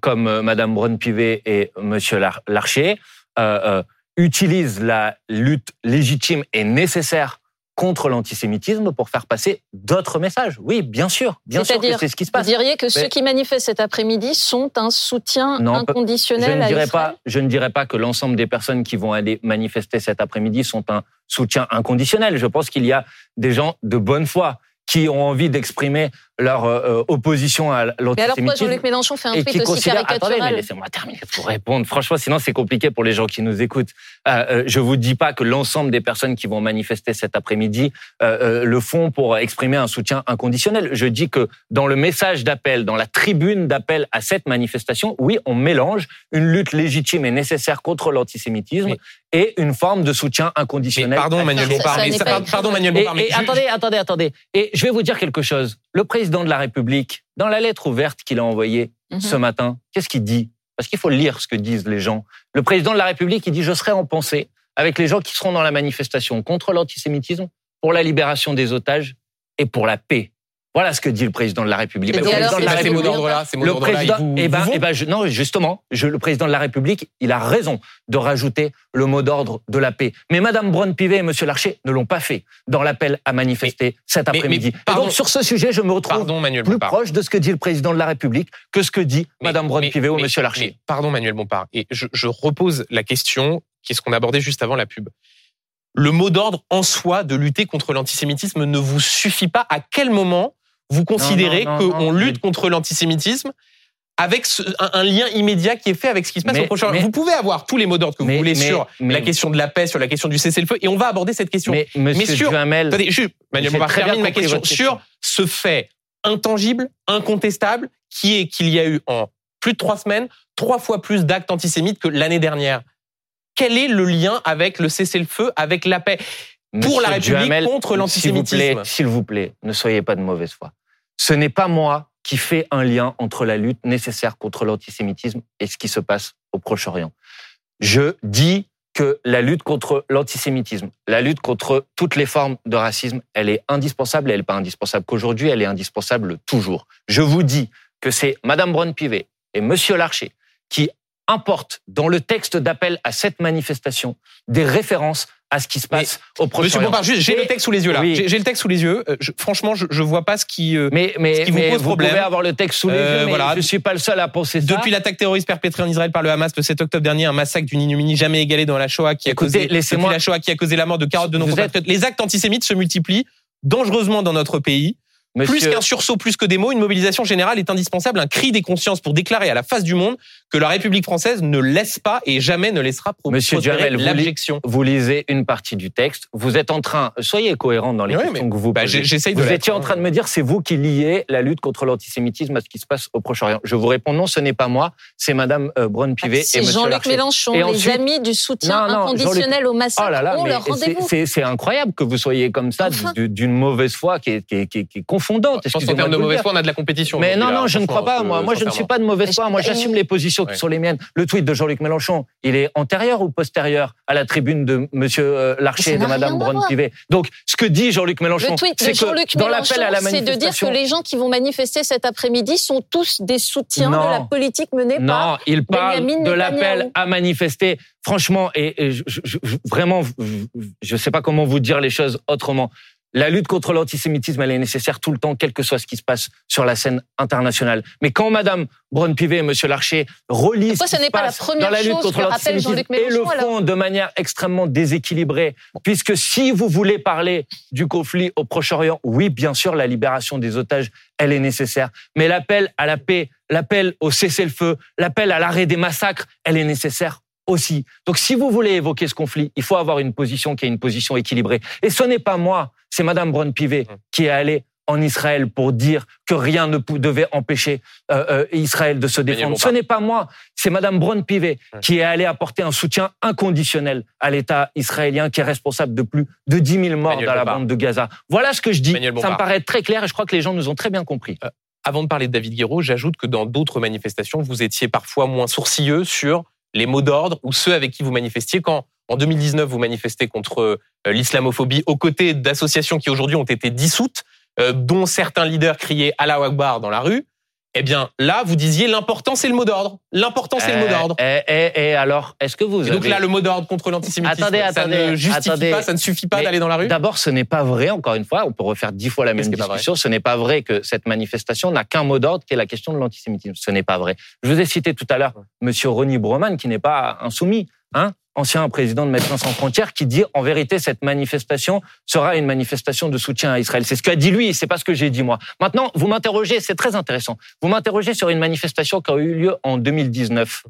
comme euh, Madame Braun-Pivet et Monsieur Lar- Larcher, euh, euh, utilisent la lutte légitime et nécessaire contre l'antisémitisme pour faire passer d'autres messages. Oui, bien sûr, bien sûr que c'est ce qui se Vous passe. diriez que ceux qui manifestent cet après-midi sont un soutien Non, je inconditionnel ne à dirais Israël pas, je ne dirais pas que l'ensemble des personnes qui vont aller manifester cet après-midi sont un soutien inconditionnel. Je pense qu'il y a des gens de bonne foi qui ont envie d'exprimer leur euh, opposition à Mais alors pourquoi l'antisémitisme. Jean-Luc Mélenchon fait un Et tweet qui aussi considère, attendez, mais caricatural laissez-moi terminer pour répondre. Franchement, sinon c'est compliqué pour les gens qui nous écoutent. Euh, euh, je vous dis pas que l'ensemble des personnes qui vont manifester cet après-midi euh, euh, le font pour exprimer un soutien inconditionnel. Je dis que dans le message d'appel, dans la tribune d'appel à cette manifestation, oui, on mélange une lutte légitime et nécessaire contre l'antisémitisme Mais- et une forme de soutien Mais inconditionnel. pardon, Manuel Bompard. mais ça-. Pardon, Manuel Bompard. et attendez, attendez, attendez. Et je vais vous dire quelque chose. Le président de la République, dans la lettre ouverte qu'il a envoyée Mhm. ce matin, qu'est-ce qu'il dit? Parce qu'il faut lire ce que disent les gens. Le président de la République, il dit Je serai en pensée avec les gens qui seront dans la manifestation contre l'antisémitisme, pour la libération des otages et pour la paix. Voilà ce que dit le président de la République. Et Le président de la ces mots République. d'ordre-là, ces mots Le président, eh ben, eh ben, je- non, justement, je, le président de la République, il a raison de rajouter le mot d'ordre de la paix. Mais Madame Braun-Pivet et Monsieur Larcher ne l'ont pas fait dans l'appel à manifester cet après-midi. donc, sur ce sujet, je me retrouve Pardon, Manuel plus proche de ce que dit le président de la République que ce que dit Mais- Madame Braun-Pivet ou Monsieur Larcher. pardon, Manuel Bompard. Et je, je repose la question, qui est ce qu'on abordait juste avant la pub. Le mot d'ordre en soi de lutter contre l'antisémitisme ne vous suffit pas. À quel moment vous considérez qu'on lutte contre l'antisémitisme avec ce- un, un lien immédiat qui est fait avec ce qui se passe Mais- au prochain mais- Vous pouvez avoir tous les mots d'ordre que vous voulez sur la question de la paix, sur la question du cessez-le-feu, et on va aborder cette question. Mais Monsieur sur- Duhamel, Attendez, je, Manuel bien termine ma question. sur ce fait intangible, incontestable, qui est qu'il y a eu en plus de trois semaines trois fois plus d'actes antisémites que l'année dernière. Quel est le lien avec le cessez-le-feu, avec la paix? Pour la République Duhamel, contre l'antisémitisme s'il vous plaît, ne soyez pas de mauvaise foi. Ce n'est pas moi qui fais un lien entre la lutte nécessaire contre l'antisémitisme et ce qui se passe au Proche-Orient. Je dis que la lutte contre l'antisémitisme, la lutte contre toutes les formes de racisme, elle est indispensable et elle n'est pas indispensable qu'aujourd'hui, elle est indispensable toujours. Je vous dis que c'est Madame Braun-Pivet et Monsieur Larcher qui importent dans le texte d'appel à cette manifestation des références à ce qui se passe au Monsieur Proche-Orient. Bompard, juste, j'ai le texte sous les yeux là. Oui. J'ai le texte sous les yeux. Euh, je- franchement, je, je vois pas ce qui. euh, Mais, mais, Ce qui vous mais pose problème. pouvez avoir le texte sous les Euh, yeux, mais voilà. je suis pas le seul à penser ça. Depuis l'attaque terroriste perpétrée en Israël par le Hamas le 7 octobre dernier, un massacre d'une ignominie jamais égalée dans la Shoah qui a causé depuis la Shoah qui a causé la mort de 40 de nos Vous compatriotes. Les actes antisémites se multiplient dangereusement dans notre pays. Plus Monsieur- qu'un sursaut, plus que des mots, une mobilisation générale est indispensable, un cri des consciences pour déclarer à la face du monde que la République française ne laisse pas et jamais ne laissera prospérer Duhamel, vous l'abjection. vous lisez une partie du texte, vous êtes en train, soyez cohérent dans les Oui, questions mais- que vous Bah, posez. de Vous étiez en train de me dire, c'est vous qui liez la lutte contre l'antisémitisme à ce qui se passe au Proche-Orient. Je vous réponds non, ce n'est pas moi, c'est Madame euh, Braun-Pivet et C'est Monsieur Jean-Luc. Mélenchon, Et les ensuite- amis du soutien Non, non, inconditionnel au massacre Oh là là, ont mais leur c'est- rendez-vous. c'est incroyable que vous soyez comme ça, Enfin. d'une mauvaise foi qui est, qui est- qui est- qui est confondante. Je pense qu'en termes de mauvaise foi, on a de la compétition. Mais non, non, je ne crois pas. Moi, moi, je ne suis pas de mauvaise foi. Moi, j'assume les positions qui sont les miennes. Le tweet de Jean-Luc Mélenchon, il est antérieur ou postérieur à la tribune de Monsieur euh, Larcher et de Madame. Braun-Pivet. Donc, ce que dit Jean-Luc Mélenchon, Le tweet c'est de que Jean-Luc dans Mélenchon, l'appel à la c'est de dire que manifestation, les gens qui vont manifester cet après-midi sont tous des soutiens Non. de la politique menée non, par il parle de l'appel à manifester. Franchement, et, et je, je- je- vraiment, je ne sais pas comment vous dire les choses autrement. La lutte contre l'antisémitisme, elle est nécessaire tout le temps, quel que soit ce qui se passe sur la scène internationale. Mais quand Madame Braun-Pivet et Monsieur Larcher relisent Pourquoi ce n'est pas la première dans la lutte chose contre l'antisémitisme et le font de manière extrêmement déséquilibrée, puisque si vous voulez parler du conflit au Proche-Orient, oui, bien sûr, la libération des otages, elle est nécessaire. Mais l'appel à la paix, l'appel au cessez-le-feu, l'appel à l'arrêt des massacres, elle est nécessaire aussi. Donc si vous voulez évoquer ce conflit, il faut avoir une position qui est une position équilibrée. Et ce n'est pas moi, c'est Madame Braun-Pivet Hum. qui est allée en Israël pour dire que rien ne devait empêcher euh, euh, Israël de se défendre. Ce n'est pas moi, c'est Madame Braun-Pivet Ouais. qui est allée apporter un soutien inconditionnel à l'État israélien qui est responsable de plus de 10 000 morts Manuel dans la bande de Gaza. Voilà ce que je dis. Manuel Ça me paraît très clair et je crois que les gens nous ont très bien compris. Avant de parler de David Guéraud, j'ajoute que dans d'autres manifestations, vous étiez parfois moins sourcilleux sur les mots d'ordre ou ceux avec qui vous manifestiez. Quand, en 2019, vous manifestez contre euh, l'islamophobie aux côtés d'associations qui aujourd'hui ont été dissoutes, euh, dont certains leaders criaient Allah Akbar dans la rue, eh bien là, vous disiez l'important c'est le mot d'ordre. L'important c'est le mot d'ordre. Et, et- et alors, est-ce que vous Et donc là, le mot d'ordre contre l'antisémitisme, Attendez, ça attendez, ne justifie attendez. pas, ça ne suffit pas d'aller dans la rue D'abord, ce n'est pas vrai, encore une fois, on peut refaire dix fois la même discussion, ce n'est pas vrai que cette manifestation n'a qu'un mot d'ordre qui est la question de l'antisémitisme. Ce n'est pas vrai. Je vous ai cité tout à l'heure Monsieur Ronnie Broman, qui n'est pas insoumis. Hein ancien président de Médecins sans frontières, qui dit en vérité cette manifestation sera une manifestation de soutien à Israël. C'est ce qu'a dit lui, c'est pas ce que j'ai dit moi. Maintenant, vous m'interrogez, c'est très intéressant. Vous m'interrogez sur une manifestation qui a eu lieu en 2019.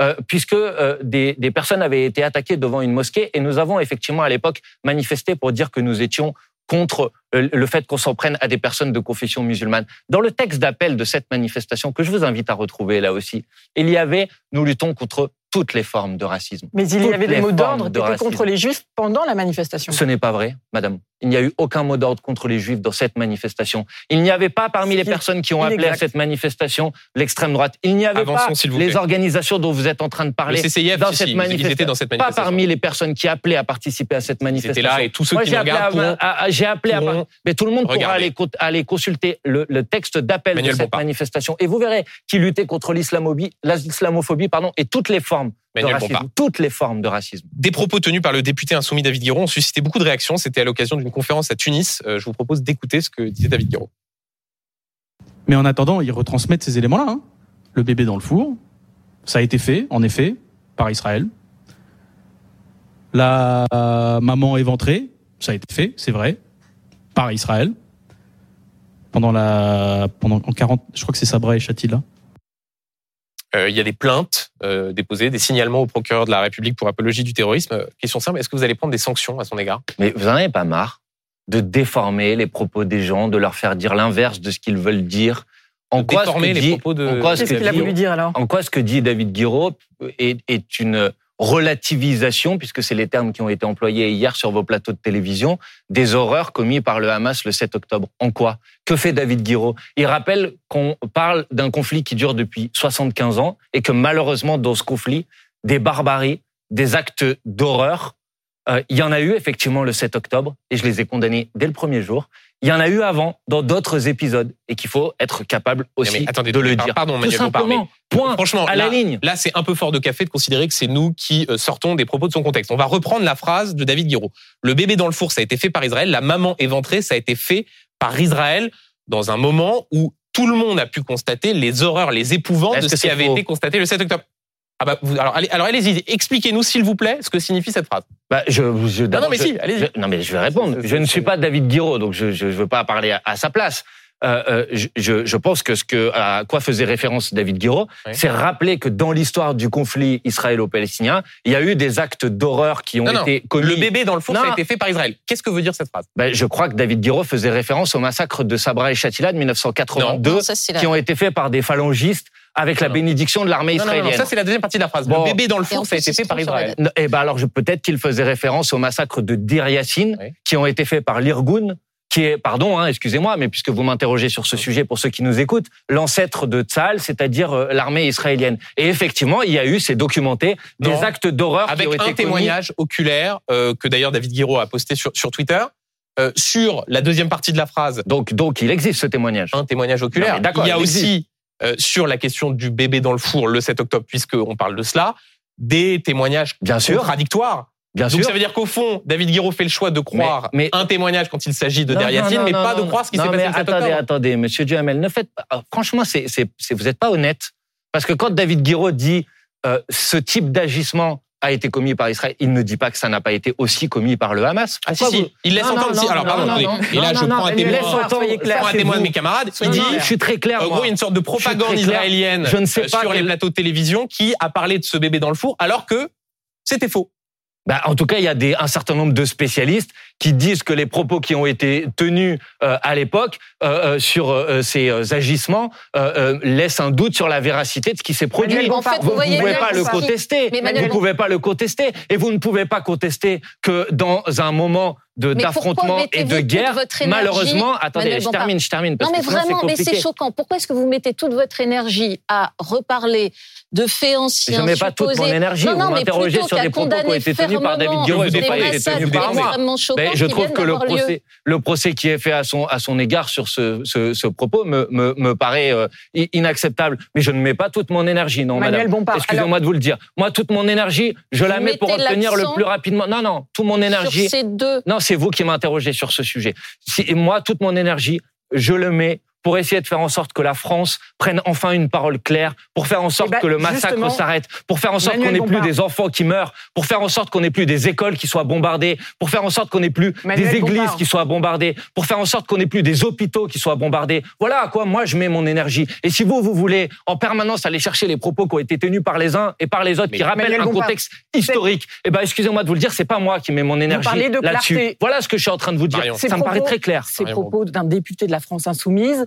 Euh, puisque euh, des, des, personnes avaient été attaquées devant une mosquée et nous avons effectivement à l'époque manifesté pour dire que nous étions contre euh, le fait qu'on s'en prenne à des personnes de confession musulmane. Dans le texte d'appel de cette manifestation, que je vous invite à retrouver là aussi, il y avait « Nous luttons contre toutes les formes de racisme. Mais il y avait des mots d'ordre contre les juifs pendant la manifestation. Ce n'est pas vrai, madame. Il n'y a eu aucun mot d'ordre contre les juifs dans cette manifestation. Il n'y avait pas parmi les personnes qui ont appelé à cette manifestation l'extrême droite. Il n'y avait pas les organisations dont vous êtes en train de parler dans, cette manifestation. Pas parmi les personnes qui appelaient à participer à cette manifestation. C'était là et tous ceux qui regardent J'ai appelé à, mais tout le monde pourra aller, aller consulter le, le texte d'appel de cette manifestation et vous verrez qu'il luttait contre l'islamophobie, pardon, et toutes les formes toutes les formes de racisme. Des propos tenus par le député insoumis David Guiraud ont suscité beaucoup de réactions. C'était à l'occasion d'une conférence à Tunis. Euh, je vous propose d'écouter ce que disait David Guiraud. Mais en attendant, ils retransmettent ces éléments-là. Hein. Le bébé dans le four, ça a été fait, en effet, par Israël. La maman éventrée, ça a été fait, c'est vrai, par Israël. Pendant la, pendant en 40, je crois que c'est Sabra et Chatila. Euh, il y a des plaintes euh, déposées, des signalements au procureur de la République pour apologie du terrorisme. Euh, question simple, est-ce que vous allez prendre des sanctions à son égard? Mais vous en avez pas marre de déformer les propos des gens, de leur faire dire l'inverse de ce qu'ils veulent dire? En quoi, déformer les propos de... en quoi ce qu'il a voulu dire alors? En quoi ce que dit David Guiraud est, est une relativisation, puisque c'est les termes qui ont été employés hier sur vos plateaux de télévision, des horreurs commises par le Hamas le 7 octobre. En quoi? Que fait David Guiraud? Il rappelle qu'on parle d'un conflit qui dure depuis 75 ans et que malheureusement, dans ce conflit, des barbaries, des actes d'horreur, euh, il y en a eu effectivement le 7 octobre et je les ai condamnés dès le premier jour. Il y en a eu avant dans d'autres épisodes et qu'il faut être capable aussi de le dire. Pardon, Tout simplement. Point. Franchement, à la ligne. Là, c'est un peu fort de café de considérer que c'est nous qui euh, sortons des propos de son contexte. On va reprendre la phrase de David Guiraud. Le bébé dans le four, ça a été fait par Israël. La maman éventrée, ça a été fait par Israël dans un moment où tout le monde a pu constater les horreurs, les épouvantes de ce qui avait été constaté le 7 octobre. Ah bah, alors, allez, alors allez-y, expliquez-nous s'il vous plaît ce que signifie cette phrase. Bah, je, je, non, non, mais si, allez-y. Non, mais je vais répondre. Je ne suis pas David Guiraud, donc je ne veux pas parler à, sa place. Euh, euh, je, je, pense que ce que à quoi faisait référence David Guiraud, c'est rappeler que dans l'histoire du conflit israélo-palestinien, il y a eu des actes d'horreur qui ont été commis. Le bébé dans le fond, ça a été fait par Israël. Qu'est-ce que veut dire cette phrase? Ben, Je crois que David Guiraud faisait référence au massacre de Sabra et Shatila de 1982, qui ont été faits par des phalangistes avec la bénédiction de l'armée israélienne. Non, ça c'est la deuxième partie de la phrase. le bébé dans le four, ça a été fait par Israël. Eh ben alors peut-être qu'il faisait référence au massacre de Dir Yassin, qui ont été faits par l'Irgun, qui est, pardon, hein, excusez-moi, mais puisque vous m'interrogez sur ce sujet pour ceux qui nous écoutent, l'ancêtre de Tzal, c'est-à-dire euh, l'armée israélienne. Et effectivement, il y a eu, c'est documenté, des actes d'horreur qui ont été un témoignage oculaire euh, que d'ailleurs David Guiraud a posté sur, sur Twitter. Euh, sur la deuxième partie de la phrase. Donc, donc il existe ce témoignage. Un témoignage oculaire. il y a aussi euh, sur la question du bébé dans le four le 7 octobre, puisqu'on parle de cela, des témoignages Bien contradictoires. Bien Donc ça veut dire qu'au fond, David Guiraud fait le choix de croire mais, un témoignage quand il s'agit de Deriatine, mais pas de croire ce qui s'est passé le 7 attendez, octobre. Attendez, Monsieur Duhamel, ne faites pas. Euh, franchement, vous n'êtes pas honnête. Parce que quand David Guiraud dit euh, ce type d'agissement a été commis par Israël, il ne dit pas que ça n'a pas été aussi commis par le Hamas. ah si, si. Il laisse entendre si. Alors pardon, et là je prends un témoin, prends un témoin de mes camarades. Il dit, je suis très clair. En gros, il y a une sorte de propagande israélienne je ne sais euh, pas sur les plateaux de télévision qui a parlé de ce bébé dans le four, alors que c'était faux. Bah, en tout cas, il y a des, un certain nombre de spécialistes qui disent que les propos qui ont été tenus euh, à l'époque euh, euh sur euh, ces euh, agissements laissent un doute sur la véracité de ce qui s'est produit. En fait, vous ne pouvez pas le contester. Vous ne pouvez pas le contester. Et vous ne pouvez pas contester que dans un moment d'affrontement et de guerre. Malheureusement, attendez, je termine, je termine. Parce non, mais vraiment, mais c'est choquant. Pourquoi est-ce que vous mettez toute votre énergie à reparler de faits anciens Je ne mets pas toute mon énergie. Non, non, vous m'interrogez sur des propos qui ont été tenus par David Guiraud et pas été tenus par moi. Mais je trouve que le procès, le procès qui est fait à son, à son égard sur ce, ce, ce propos me, me, me paraît euh, inacceptable. Mais je ne mets pas toute mon énergie, non, Manuel madame. Excusez-moi de vous le dire. Moi, toute mon énergie, je la mets pour obtenir le plus rapidement. Non, non, toute mon énergie. Sur ces deux. Non, c'est vous qui m'interrogez sur ce sujet. moi, toute mon énergie, je le mets pour essayer de faire en sorte que la France prenne enfin une parole claire, pour faire en sorte Eh ben, que le massacre s'arrête, pour faire en sorte qu'on n'ait plus des enfants qui meurent, pour faire en sorte qu'on n'ait plus des écoles qui soient bombardées, pour faire en sorte qu'on n'ait plus Manuel des églises qui soient bombardées, pour faire en sorte qu'on n'ait plus des hôpitaux qui soient bombardés. Voilà à quoi moi je mets mon énergie. Et si vous, vous voulez en permanence aller chercher les propos qui ont été tenus par les uns et par les autres, Mais qui rappellent Manuel un contexte historique, eh ben excusez-moi de vous le dire, c'est pas moi qui mets mon énergie parlez de là-dessus. clarté. Voilà ce que je suis en train de vous dire. Ça me paraît très clair. Ces propos d'un député de la France insoumise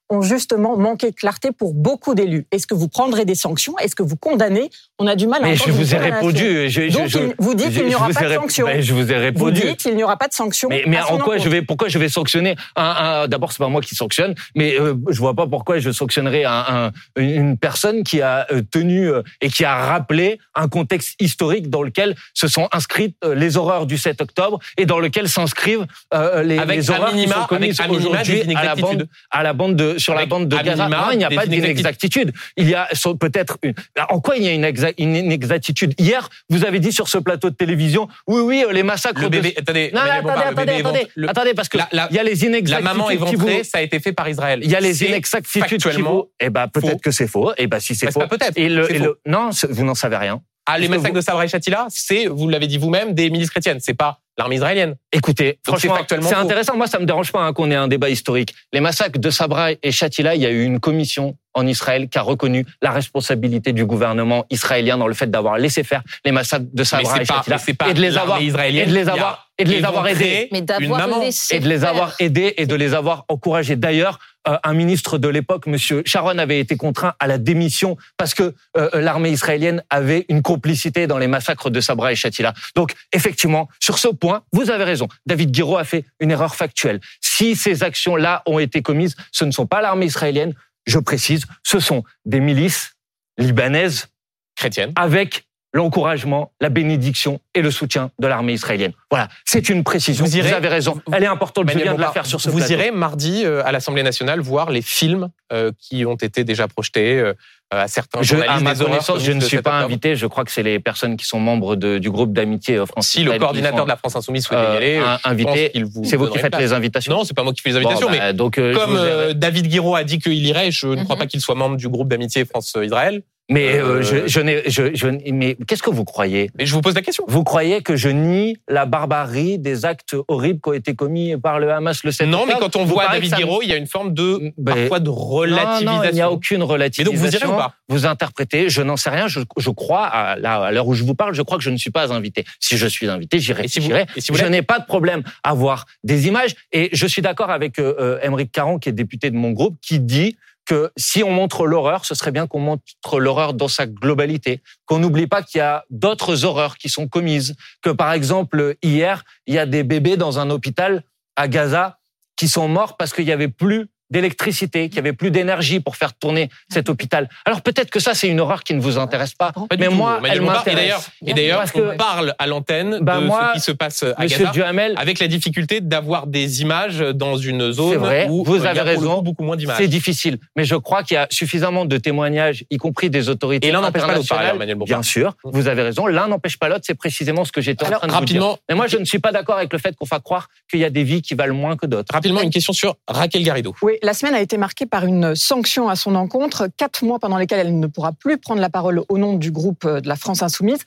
ont justement manqué de clarté pour beaucoup d'élus. Est-ce que vous prendrez des sanctions? Est-ce que vous condamnez? On a du mal à Mais je vous ai répondu. Je, je- Donc, je- vous dites qu'il n'y aura vous pas de sanctions. Ben, je vous ai Vous répondu. dites qu'il n'y aura pas de sanctions. Mais, en quoi je vais pourquoi je vais sanctionner un, un d'abord c'est pas moi qui sanctionne mais euh, je vois pas pourquoi je sanctionnerais un, un- une personne qui a euh, tenu euh, et qui a rappelé un contexte historique dans lequel se sont inscrites euh, les horreurs du 7 octobre et dans lequel s'inscrivent euh, les, Avec les horreurs minima- qui sont commises aujourd'hui des à la bande inexactitudes. à la bande de sur la bande de Gaza. minima Non, il n'y a pas d'inexactitude. Il y a peut-être une. En quoi il y a une, exa- une inexactitude? Hier, vous avez dit sur ce plateau de télévision, oui, oui, euh, les massacres Le de attendez, non, attendez, attendez, attendez, le- attendez, parce que La- la- il y a les la inexactitudes maman qui vous- éventrée, ça a été fait par Israël. il y a les inexactitudes qui vous. Eh ben, peut-être que c'est faux. Eh ben, si c'est Bah, faux. peut-être, non, vous n'en savez rien. Ah, les massacres vous- de Sabra et Shatila, c'est, vous l'avez dit vous-même, des milices chrétiennes. C'est pas l'armée israélienne. Écoutez, Donc, franchement, c'est intéressant. Moi, ça me dérange pas hein, qu'on ait un débat historique. Les massacres de Sabra et Shatila, il y a eu une commission en Israël qui a reconnu la responsabilité du gouvernement israélien dans le fait d'avoir laissé faire les massacres de Sabra et Shatila pas et de les avoir et de les avoir et de les avoir éventré aidés. Et de les avoir aidés et de les avoir encouragés. D'ailleurs, un ministre de l'époque, Monsieur Sharon, avait été contraint à la démission parce que euh, l'armée israélienne avait une complicité dans les massacres de Sabra et Shatila. Donc, effectivement, sur ce point, vous avez raison. David Guiraud a fait une erreur factuelle. Si ces actions-là ont été commises, ce ne sont pas l'armée israélienne, je précise, ce sont des milices libanaises Chrétienne. avec l'encouragement, la bénédiction et le soutien de l'armée israélienne. Voilà, c'est une précision. Vous Vous, irez- avez raison. Elle est importante. Je viens de la faire sur ce Vous plateau. irez mardi euh, à l'Assemblée nationale voir les films euh, qui ont été déjà projetés euh, à certains Je, à ma connaissance, je ne suis 7 pas invité. Je crois que c'est les personnes qui sont membres de- du groupe d'amitié France. Si le coordinateur de la France Insoumise souhaite y euh, aller, invité, vous c'est vous qui faites place. les invitations. Non, c'est pas moi qui fais les invitations, Bon, mais bah, donc euh, comme vous ai- euh, David Guiraud a dit qu'il irait, je ne crois Mhm. pas qu'il soit membre du groupe d'amitié France-Israël. Mais euh, euh, je, je n'ai, je, je, mais qu'est-ce que vous croyez? Mais je vous pose la question. Vous croyez que je nie la barbarie des actes horribles qui ont été commis par le Hamas le 7 Non, mais quand on Vous voit David me- Guiraud, il y a une forme de Ben, parfois de relativisation. Non, non, il n'y a aucune Et relativisation. donc vous irez ou pas? Vous interprétez, je n'en sais rien. Je, je crois, à, là, à l'heure où je vous parle, je crois que je ne suis pas invité. Si je suis invité, j'irai. Et si j'irai. et si je n'ai pas de problème à voir des images. Et je suis d'accord avec euh, euh, Émeric Caron, qui est député de mon groupe, qui dit que si on montre l'horreur, ce serait bien qu'on montre l'horreur dans sa globalité, qu'on n'oublie pas qu'il y a d'autres horreurs qui sont commises, que par exemple hier, il y a des bébés dans un hôpital à Gaza qui sont morts parce qu'il y avait plus d'électricité, qu'il y avait plus d'énergie pour faire tourner cet hôpital. Alors peut-être que ça c'est une horreur qui ne vous intéresse pas, Pas mais moi Manuel elle m'intéresse. et d'ailleurs, on parle à l'antenne Bah, de moi, ce qui se passe à Monsieur Gaza, Duhamel, avec la difficulté d'avoir des images dans une zone vrai, où vous euh, il y a avez pour le raison. coup beaucoup moins d'images. c'est difficile, mais je crois qu'il y a suffisamment de témoignages, y compris des autorités Et l'un n'empêche pas l'autre, par ailleurs, internationales. Manuel Bompard. Bien sûr, vous avez raison. L'un n'empêche pas l'autre. C'est précisément ce que j'étais en train de vous dire. rapidement, Mais moi, je ne suis pas d'accord avec le fait qu'on fasse croire qu'il y a des vies qui valent moins que d'autres. rapidement, une question sur Raquel Garrido. Oui, la semaine a été marquée par une sanction à son encontre, quatre mois pendant lesquels elle ne pourra plus prendre la parole au nom du groupe de la France Insoumise.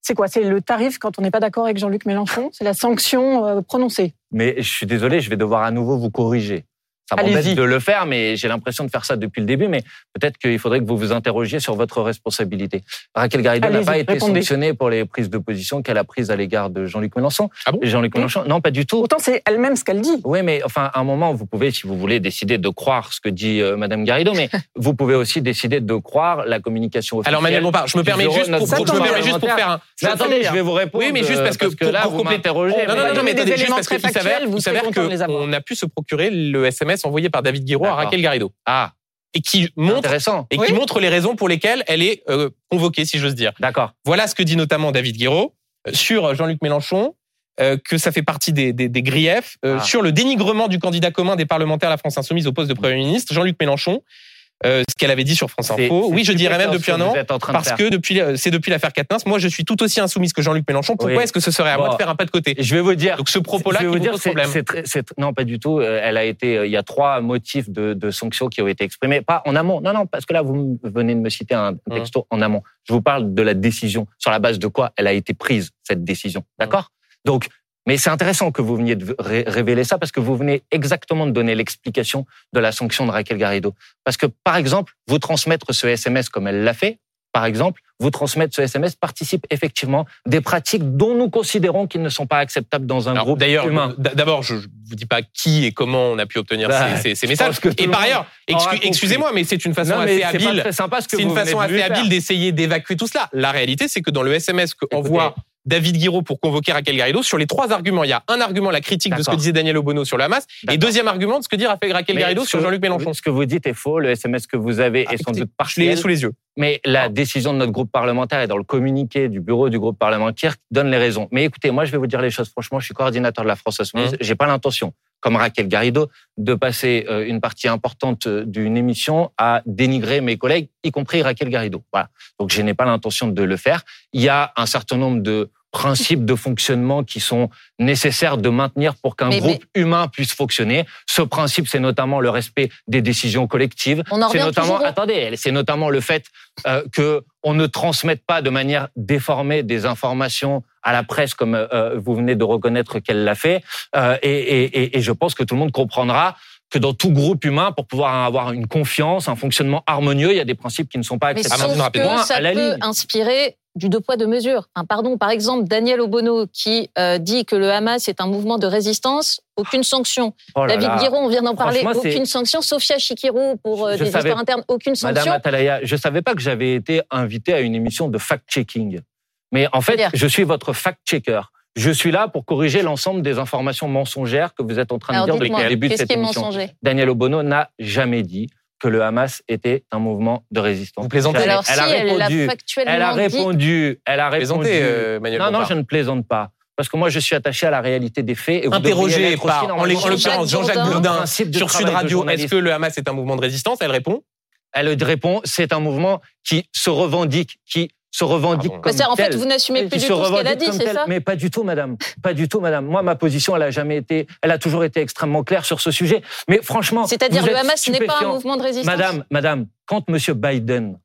C'est quoi? C'est le tarif quand on n'est pas d'accord avec Jean-Luc Mélenchon? C'est la sanction euh, prononcée? Mais je suis désolé, je vais devoir à nouveau vous corriger. Ça m'embête de le faire, mais j'ai l'impression de faire ça depuis le début. Mais peut-être qu'il faudrait que vous vous interrogiez sur votre responsabilité. Raquel Garrido n'a pas été répondez. sanctionnée pour les prises de position qu'elle a prises à l'égard de Jean-Luc Mélenchon. Ah bon? Jean-Luc Oui. Mélenchon, non, pas du tout. Pourtant, c'est elle-même ce qu'elle dit. Oui, mais enfin, à un moment, vous pouvez, si vous voulez, décider de croire ce que dit euh, Madame Garrido, mais vous pouvez aussi décider de croire la communication officielle. Alors Manuel Bompard, je me permets juste pour, je me permets juste pour faire un. Mais attendez, je vais vous répondre. Oui, mais juste parce que, parce que là, pour vous m'interrogez. Non, non, mais- non, mais Des attendez, juste éléments parce très qu'il s'avère, qu'on a pu se procurer le SMS envoyé par David Guiraud à. Raquel Garrido Ah, et qui montre intéressant. et Oui. qui montre les raisons pour lesquelles elle est euh, convoquée, si j'ose dire. D'accord. Voilà ce que dit notamment David Guiraud euh, sur Jean-Luc Mélenchon, euh, que ça fait partie des, des, des griefs, euh, Ah. sur le dénigrement du candidat commun des parlementaires à la France Insoumise au poste de Premier ministre, Jean-Luc Mélenchon. Euh, ce qu'elle avait dit sur France Info. Oui, je dirais même depuis un an. Parce que depuis, euh, c'est depuis l'affaire Quatennens. Moi, je suis tout aussi insoumise que Jean-Luc Mélenchon. Pourquoi Oui. est-ce que ce serait à moi de faire un pas de côté? Je vais vous dire. Donc ce propos-là qui vous dire, pose problème. non, pas du tout. Euh, Elle a été. Il y a trois motifs de, de sanctions qui ont été exprimés, pas en amont. Non, non, parce que là, vous venez de me citer un texto en amont. Je vous parle de la décision. Sur la base de quoi elle a été prise cette décision. D'accord? Donc. Mais c'est intéressant que vous veniez de ré- révéler ça parce que vous venez exactement de donner l'explication de la sanction de Raquel Garrido. Parce que, par exemple, vous transmettre ce SMS comme elle l'a fait, par exemple, vous transmettre ce SMS participe effectivement des pratiques dont nous considérons qu'ils ne sont pas acceptables dans un Alors, groupe D'ailleurs, humain. d'abord, je ne vous dis pas qui et comment on a pu obtenir Bah, ces, messages. Et par ailleurs, excusez-moi, mais c'est une façon Non, assez habile. ce une façon assez d'essayer d'évacuer tout cela. La réalité, c'est que dans le SMS qu'envoie David Guiraud pour convoquer Raquel Garrido, sur les trois arguments, il y a un argument, la critique de ce que disait Daniel Obono sur le Hamas, et deuxième argument de ce que dit Raquel Garrido sur Jean-Luc Mélenchon. Ce que vous dites est faux. Le SMS que vous avez Ah, est sans écoutez, doute Je l'ai partiel. sous les yeux. Mais la Ah. décision de notre groupe parlementaire et dans le communiqué du bureau du groupe parlementaire donne les raisons. Mais écoutez, moi, je vais vous dire les choses. Franchement, je suis coordinateur de la France Insoumise. Mmh. J'ai pas l'intention, comme Raquel Garrido, de passer euh, une partie importante euh, d'une émission à dénigrer mes collègues, y compris Raquel Garrido. Voilà. Donc, je n'ai pas l'intention de le faire. Il y a un certain nombre de principes de fonctionnement qui sont nécessaires de maintenir pour qu'un Mais- groupe humain puisse fonctionner. Ce principe, c'est notamment le respect des décisions collectives. On en C'est revient notamment, toujours attendez, c'est notamment le fait euh, que on ne transmette pas de manière déformée des informations à la presse comme euh, vous venez de reconnaître qu'elle l'a fait. Euh, et, et, et- et je pense que tout le monde comprendra que dans tout groupe humain, pour pouvoir avoir une confiance, un fonctionnement harmonieux, il y a des principes qui ne sont pas Mais acceptables. Sauf que à ça la peut ligne. inspirer du deux poids deux mesures. Enfin, pardon, par exemple, Daniel Obono qui euh, dit que le Hamas est un mouvement de résistance, aucune sanction. Oh David. Guiraud, on vient d'en parler, aucune sanction. Sophia Chikirou pour euh, des savais- histoires internes, aucune Madame sanction. Atalaya, je savais pas que j'avais été invité à une émission de fact-checking. Mais en fait, je suis votre fact-checker. Je suis là pour corriger l'ensemble des informations mensongères que vous êtes en train Alors de dire depuis le début de cette émission. Daniel Obono n'a jamais dit que le Hamas était un mouvement de résistance. Vous plaisantez. Jamais. Alors si elle a elle l'a répondu. factuellement Elle a répondu. Elle a répondu. Plaisantez, euh, Manuel non, non, je ne plaisante pas. Parce que moi, je suis attaché à la réalité des faits. Et vous Interrogé par, en l'occurrence, Jean-Jacques Bourdin. Sur Sud Radio, est-ce que le Hamas est un mouvement de résistance? Elle répond Elle répond, c'est un mouvement qui se revendique, qui se revendique Ah bon. comme Bah, en fait, vous n'assumez plus du tout ce qu'elle a dit, c'est ça Mais pas du tout, madame. Pas du tout, madame. Moi, ma position, elle a jamais été, elle a toujours été extrêmement claire sur ce sujet. Mais franchement, C'est-à-dire le Hamas n'est pas un mouvement de résistance. Madame, madame, quand Monsieur Biden,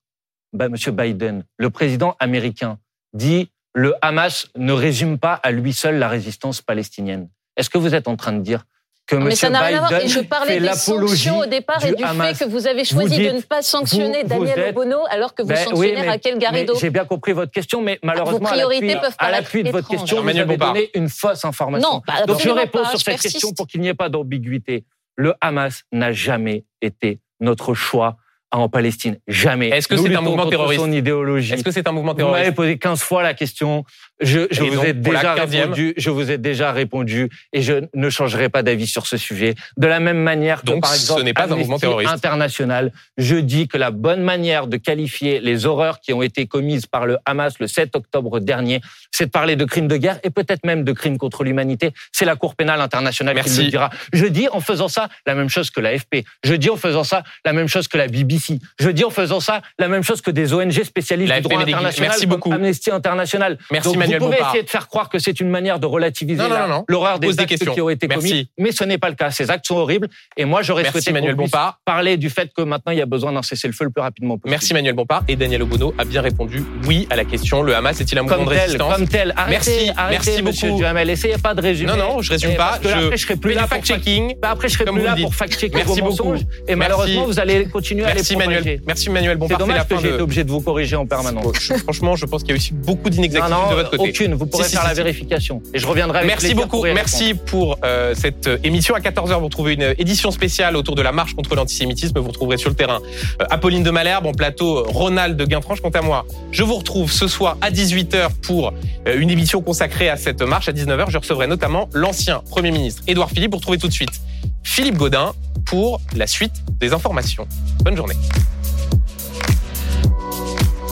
bah, Monsieur Biden, le président américain, dit le Hamas ne résume pas à lui seul la résistance palestinienne. Est-ce que vous êtes en train de dire que Mais Monsieur ça n'a rien à voir. Biden Et je parlais des sanctions au départ et du Hamas fait que vous avez choisi Vous de ne pas sanctionner vous- vous Daniel êtes- Obono alors que vous Ben sanctionnez oui, mais- Raquel Garrido. J'ai bien compris votre question, mais malheureusement, à priorités l'appui- de votre question, vous avez donné une fausse information. Non, bah, Donc je réponds pas, sur je cette persiste. question pour qu'il n'y ait pas d'ambiguïté. Le Hamas n'a jamais été notre choix en Palestine. Jamais. Est-ce que c'est un mouvement terroriste son idéologie. Est-ce que c'est un mouvement Vous m'avez terroriste posé 15 fois la question. Je, je vous donc, ai déjà 15e? répondu. Je vous ai déjà répondu et je ne changerai pas d'avis sur ce sujet. De la même manière que, Donc, par ce exemple, n'est pas un mouvement terroriste. International, je dis que la bonne manière de qualifier les horreurs qui ont été commises par le Hamas le 7 octobre dernier, c'est de parler de crimes de guerre et peut-être même de crimes contre l'humanité. C'est la Cour pénale internationale qui le dira. Je dis en faisant ça la même chose que l'AFP. Je dis en faisant ça la même chose que la BBC. Je dis en faisant ça la même chose que des ONG spécialistes du droit international merci comme beaucoup. Amnesty International. Merci, Donc, Vous pouvez Bompard. essayer de faire croire que c'est une manière de relativiser Non, non, la- non, non. l'horreur des actes questions. qui ont été Merci. commis, mais ce n'est pas le cas. Ces actes sont horribles et moi j'aurais Merci, souhaité Manuel qu'on puisse Bompard. parler du fait que maintenant il y a besoin d'un cessez-le-feu le plus rapidement possible. Merci Manuel Bompard. Et Daniel Obono a bien répondu oui à la question. Le Hamas est-il un mouvement Comme de tel, résistance comme tel. Arrêtez, Merci, arrêtez, merci monsieur beaucoup. Duhamel. Essayez pas de résumer. Non, non, je résume Et pas. Je après, je serai plus là pour fact-checking. Après, je serai plus là pour fact-checker Merci vos beaucoup. mensonges. Et malheureusement, vous allez continuer à les propager. Merci Manuel C'est Bompard. C'est dommage que j'ai été obligé de vous corriger en permanence. Franchement, je pense qu'il y a aussi beaucoup d'inexactitudes de votre côté. Aucune. Vous pourrez Si, faire si, la si. vérification. Et je reviendrai avec Merci beaucoup. pour Merci pour euh, cette euh, émission. À 14h, vous retrouvez une édition spéciale autour de la marche contre l'antisémitisme. Vous retrouverez sur le terrain euh, Apolline de Malherbe, en plateau euh, Ronald de Guintranche. Quant à moi, je vous retrouve ce soir à 18h pour euh, une émission consacrée à cette marche. À 19h, je recevrai notamment l'ancien Premier ministre Édouard Philippe. Vous retrouvez tout de suite Philippe Godin pour la suite des informations. Bonne journée.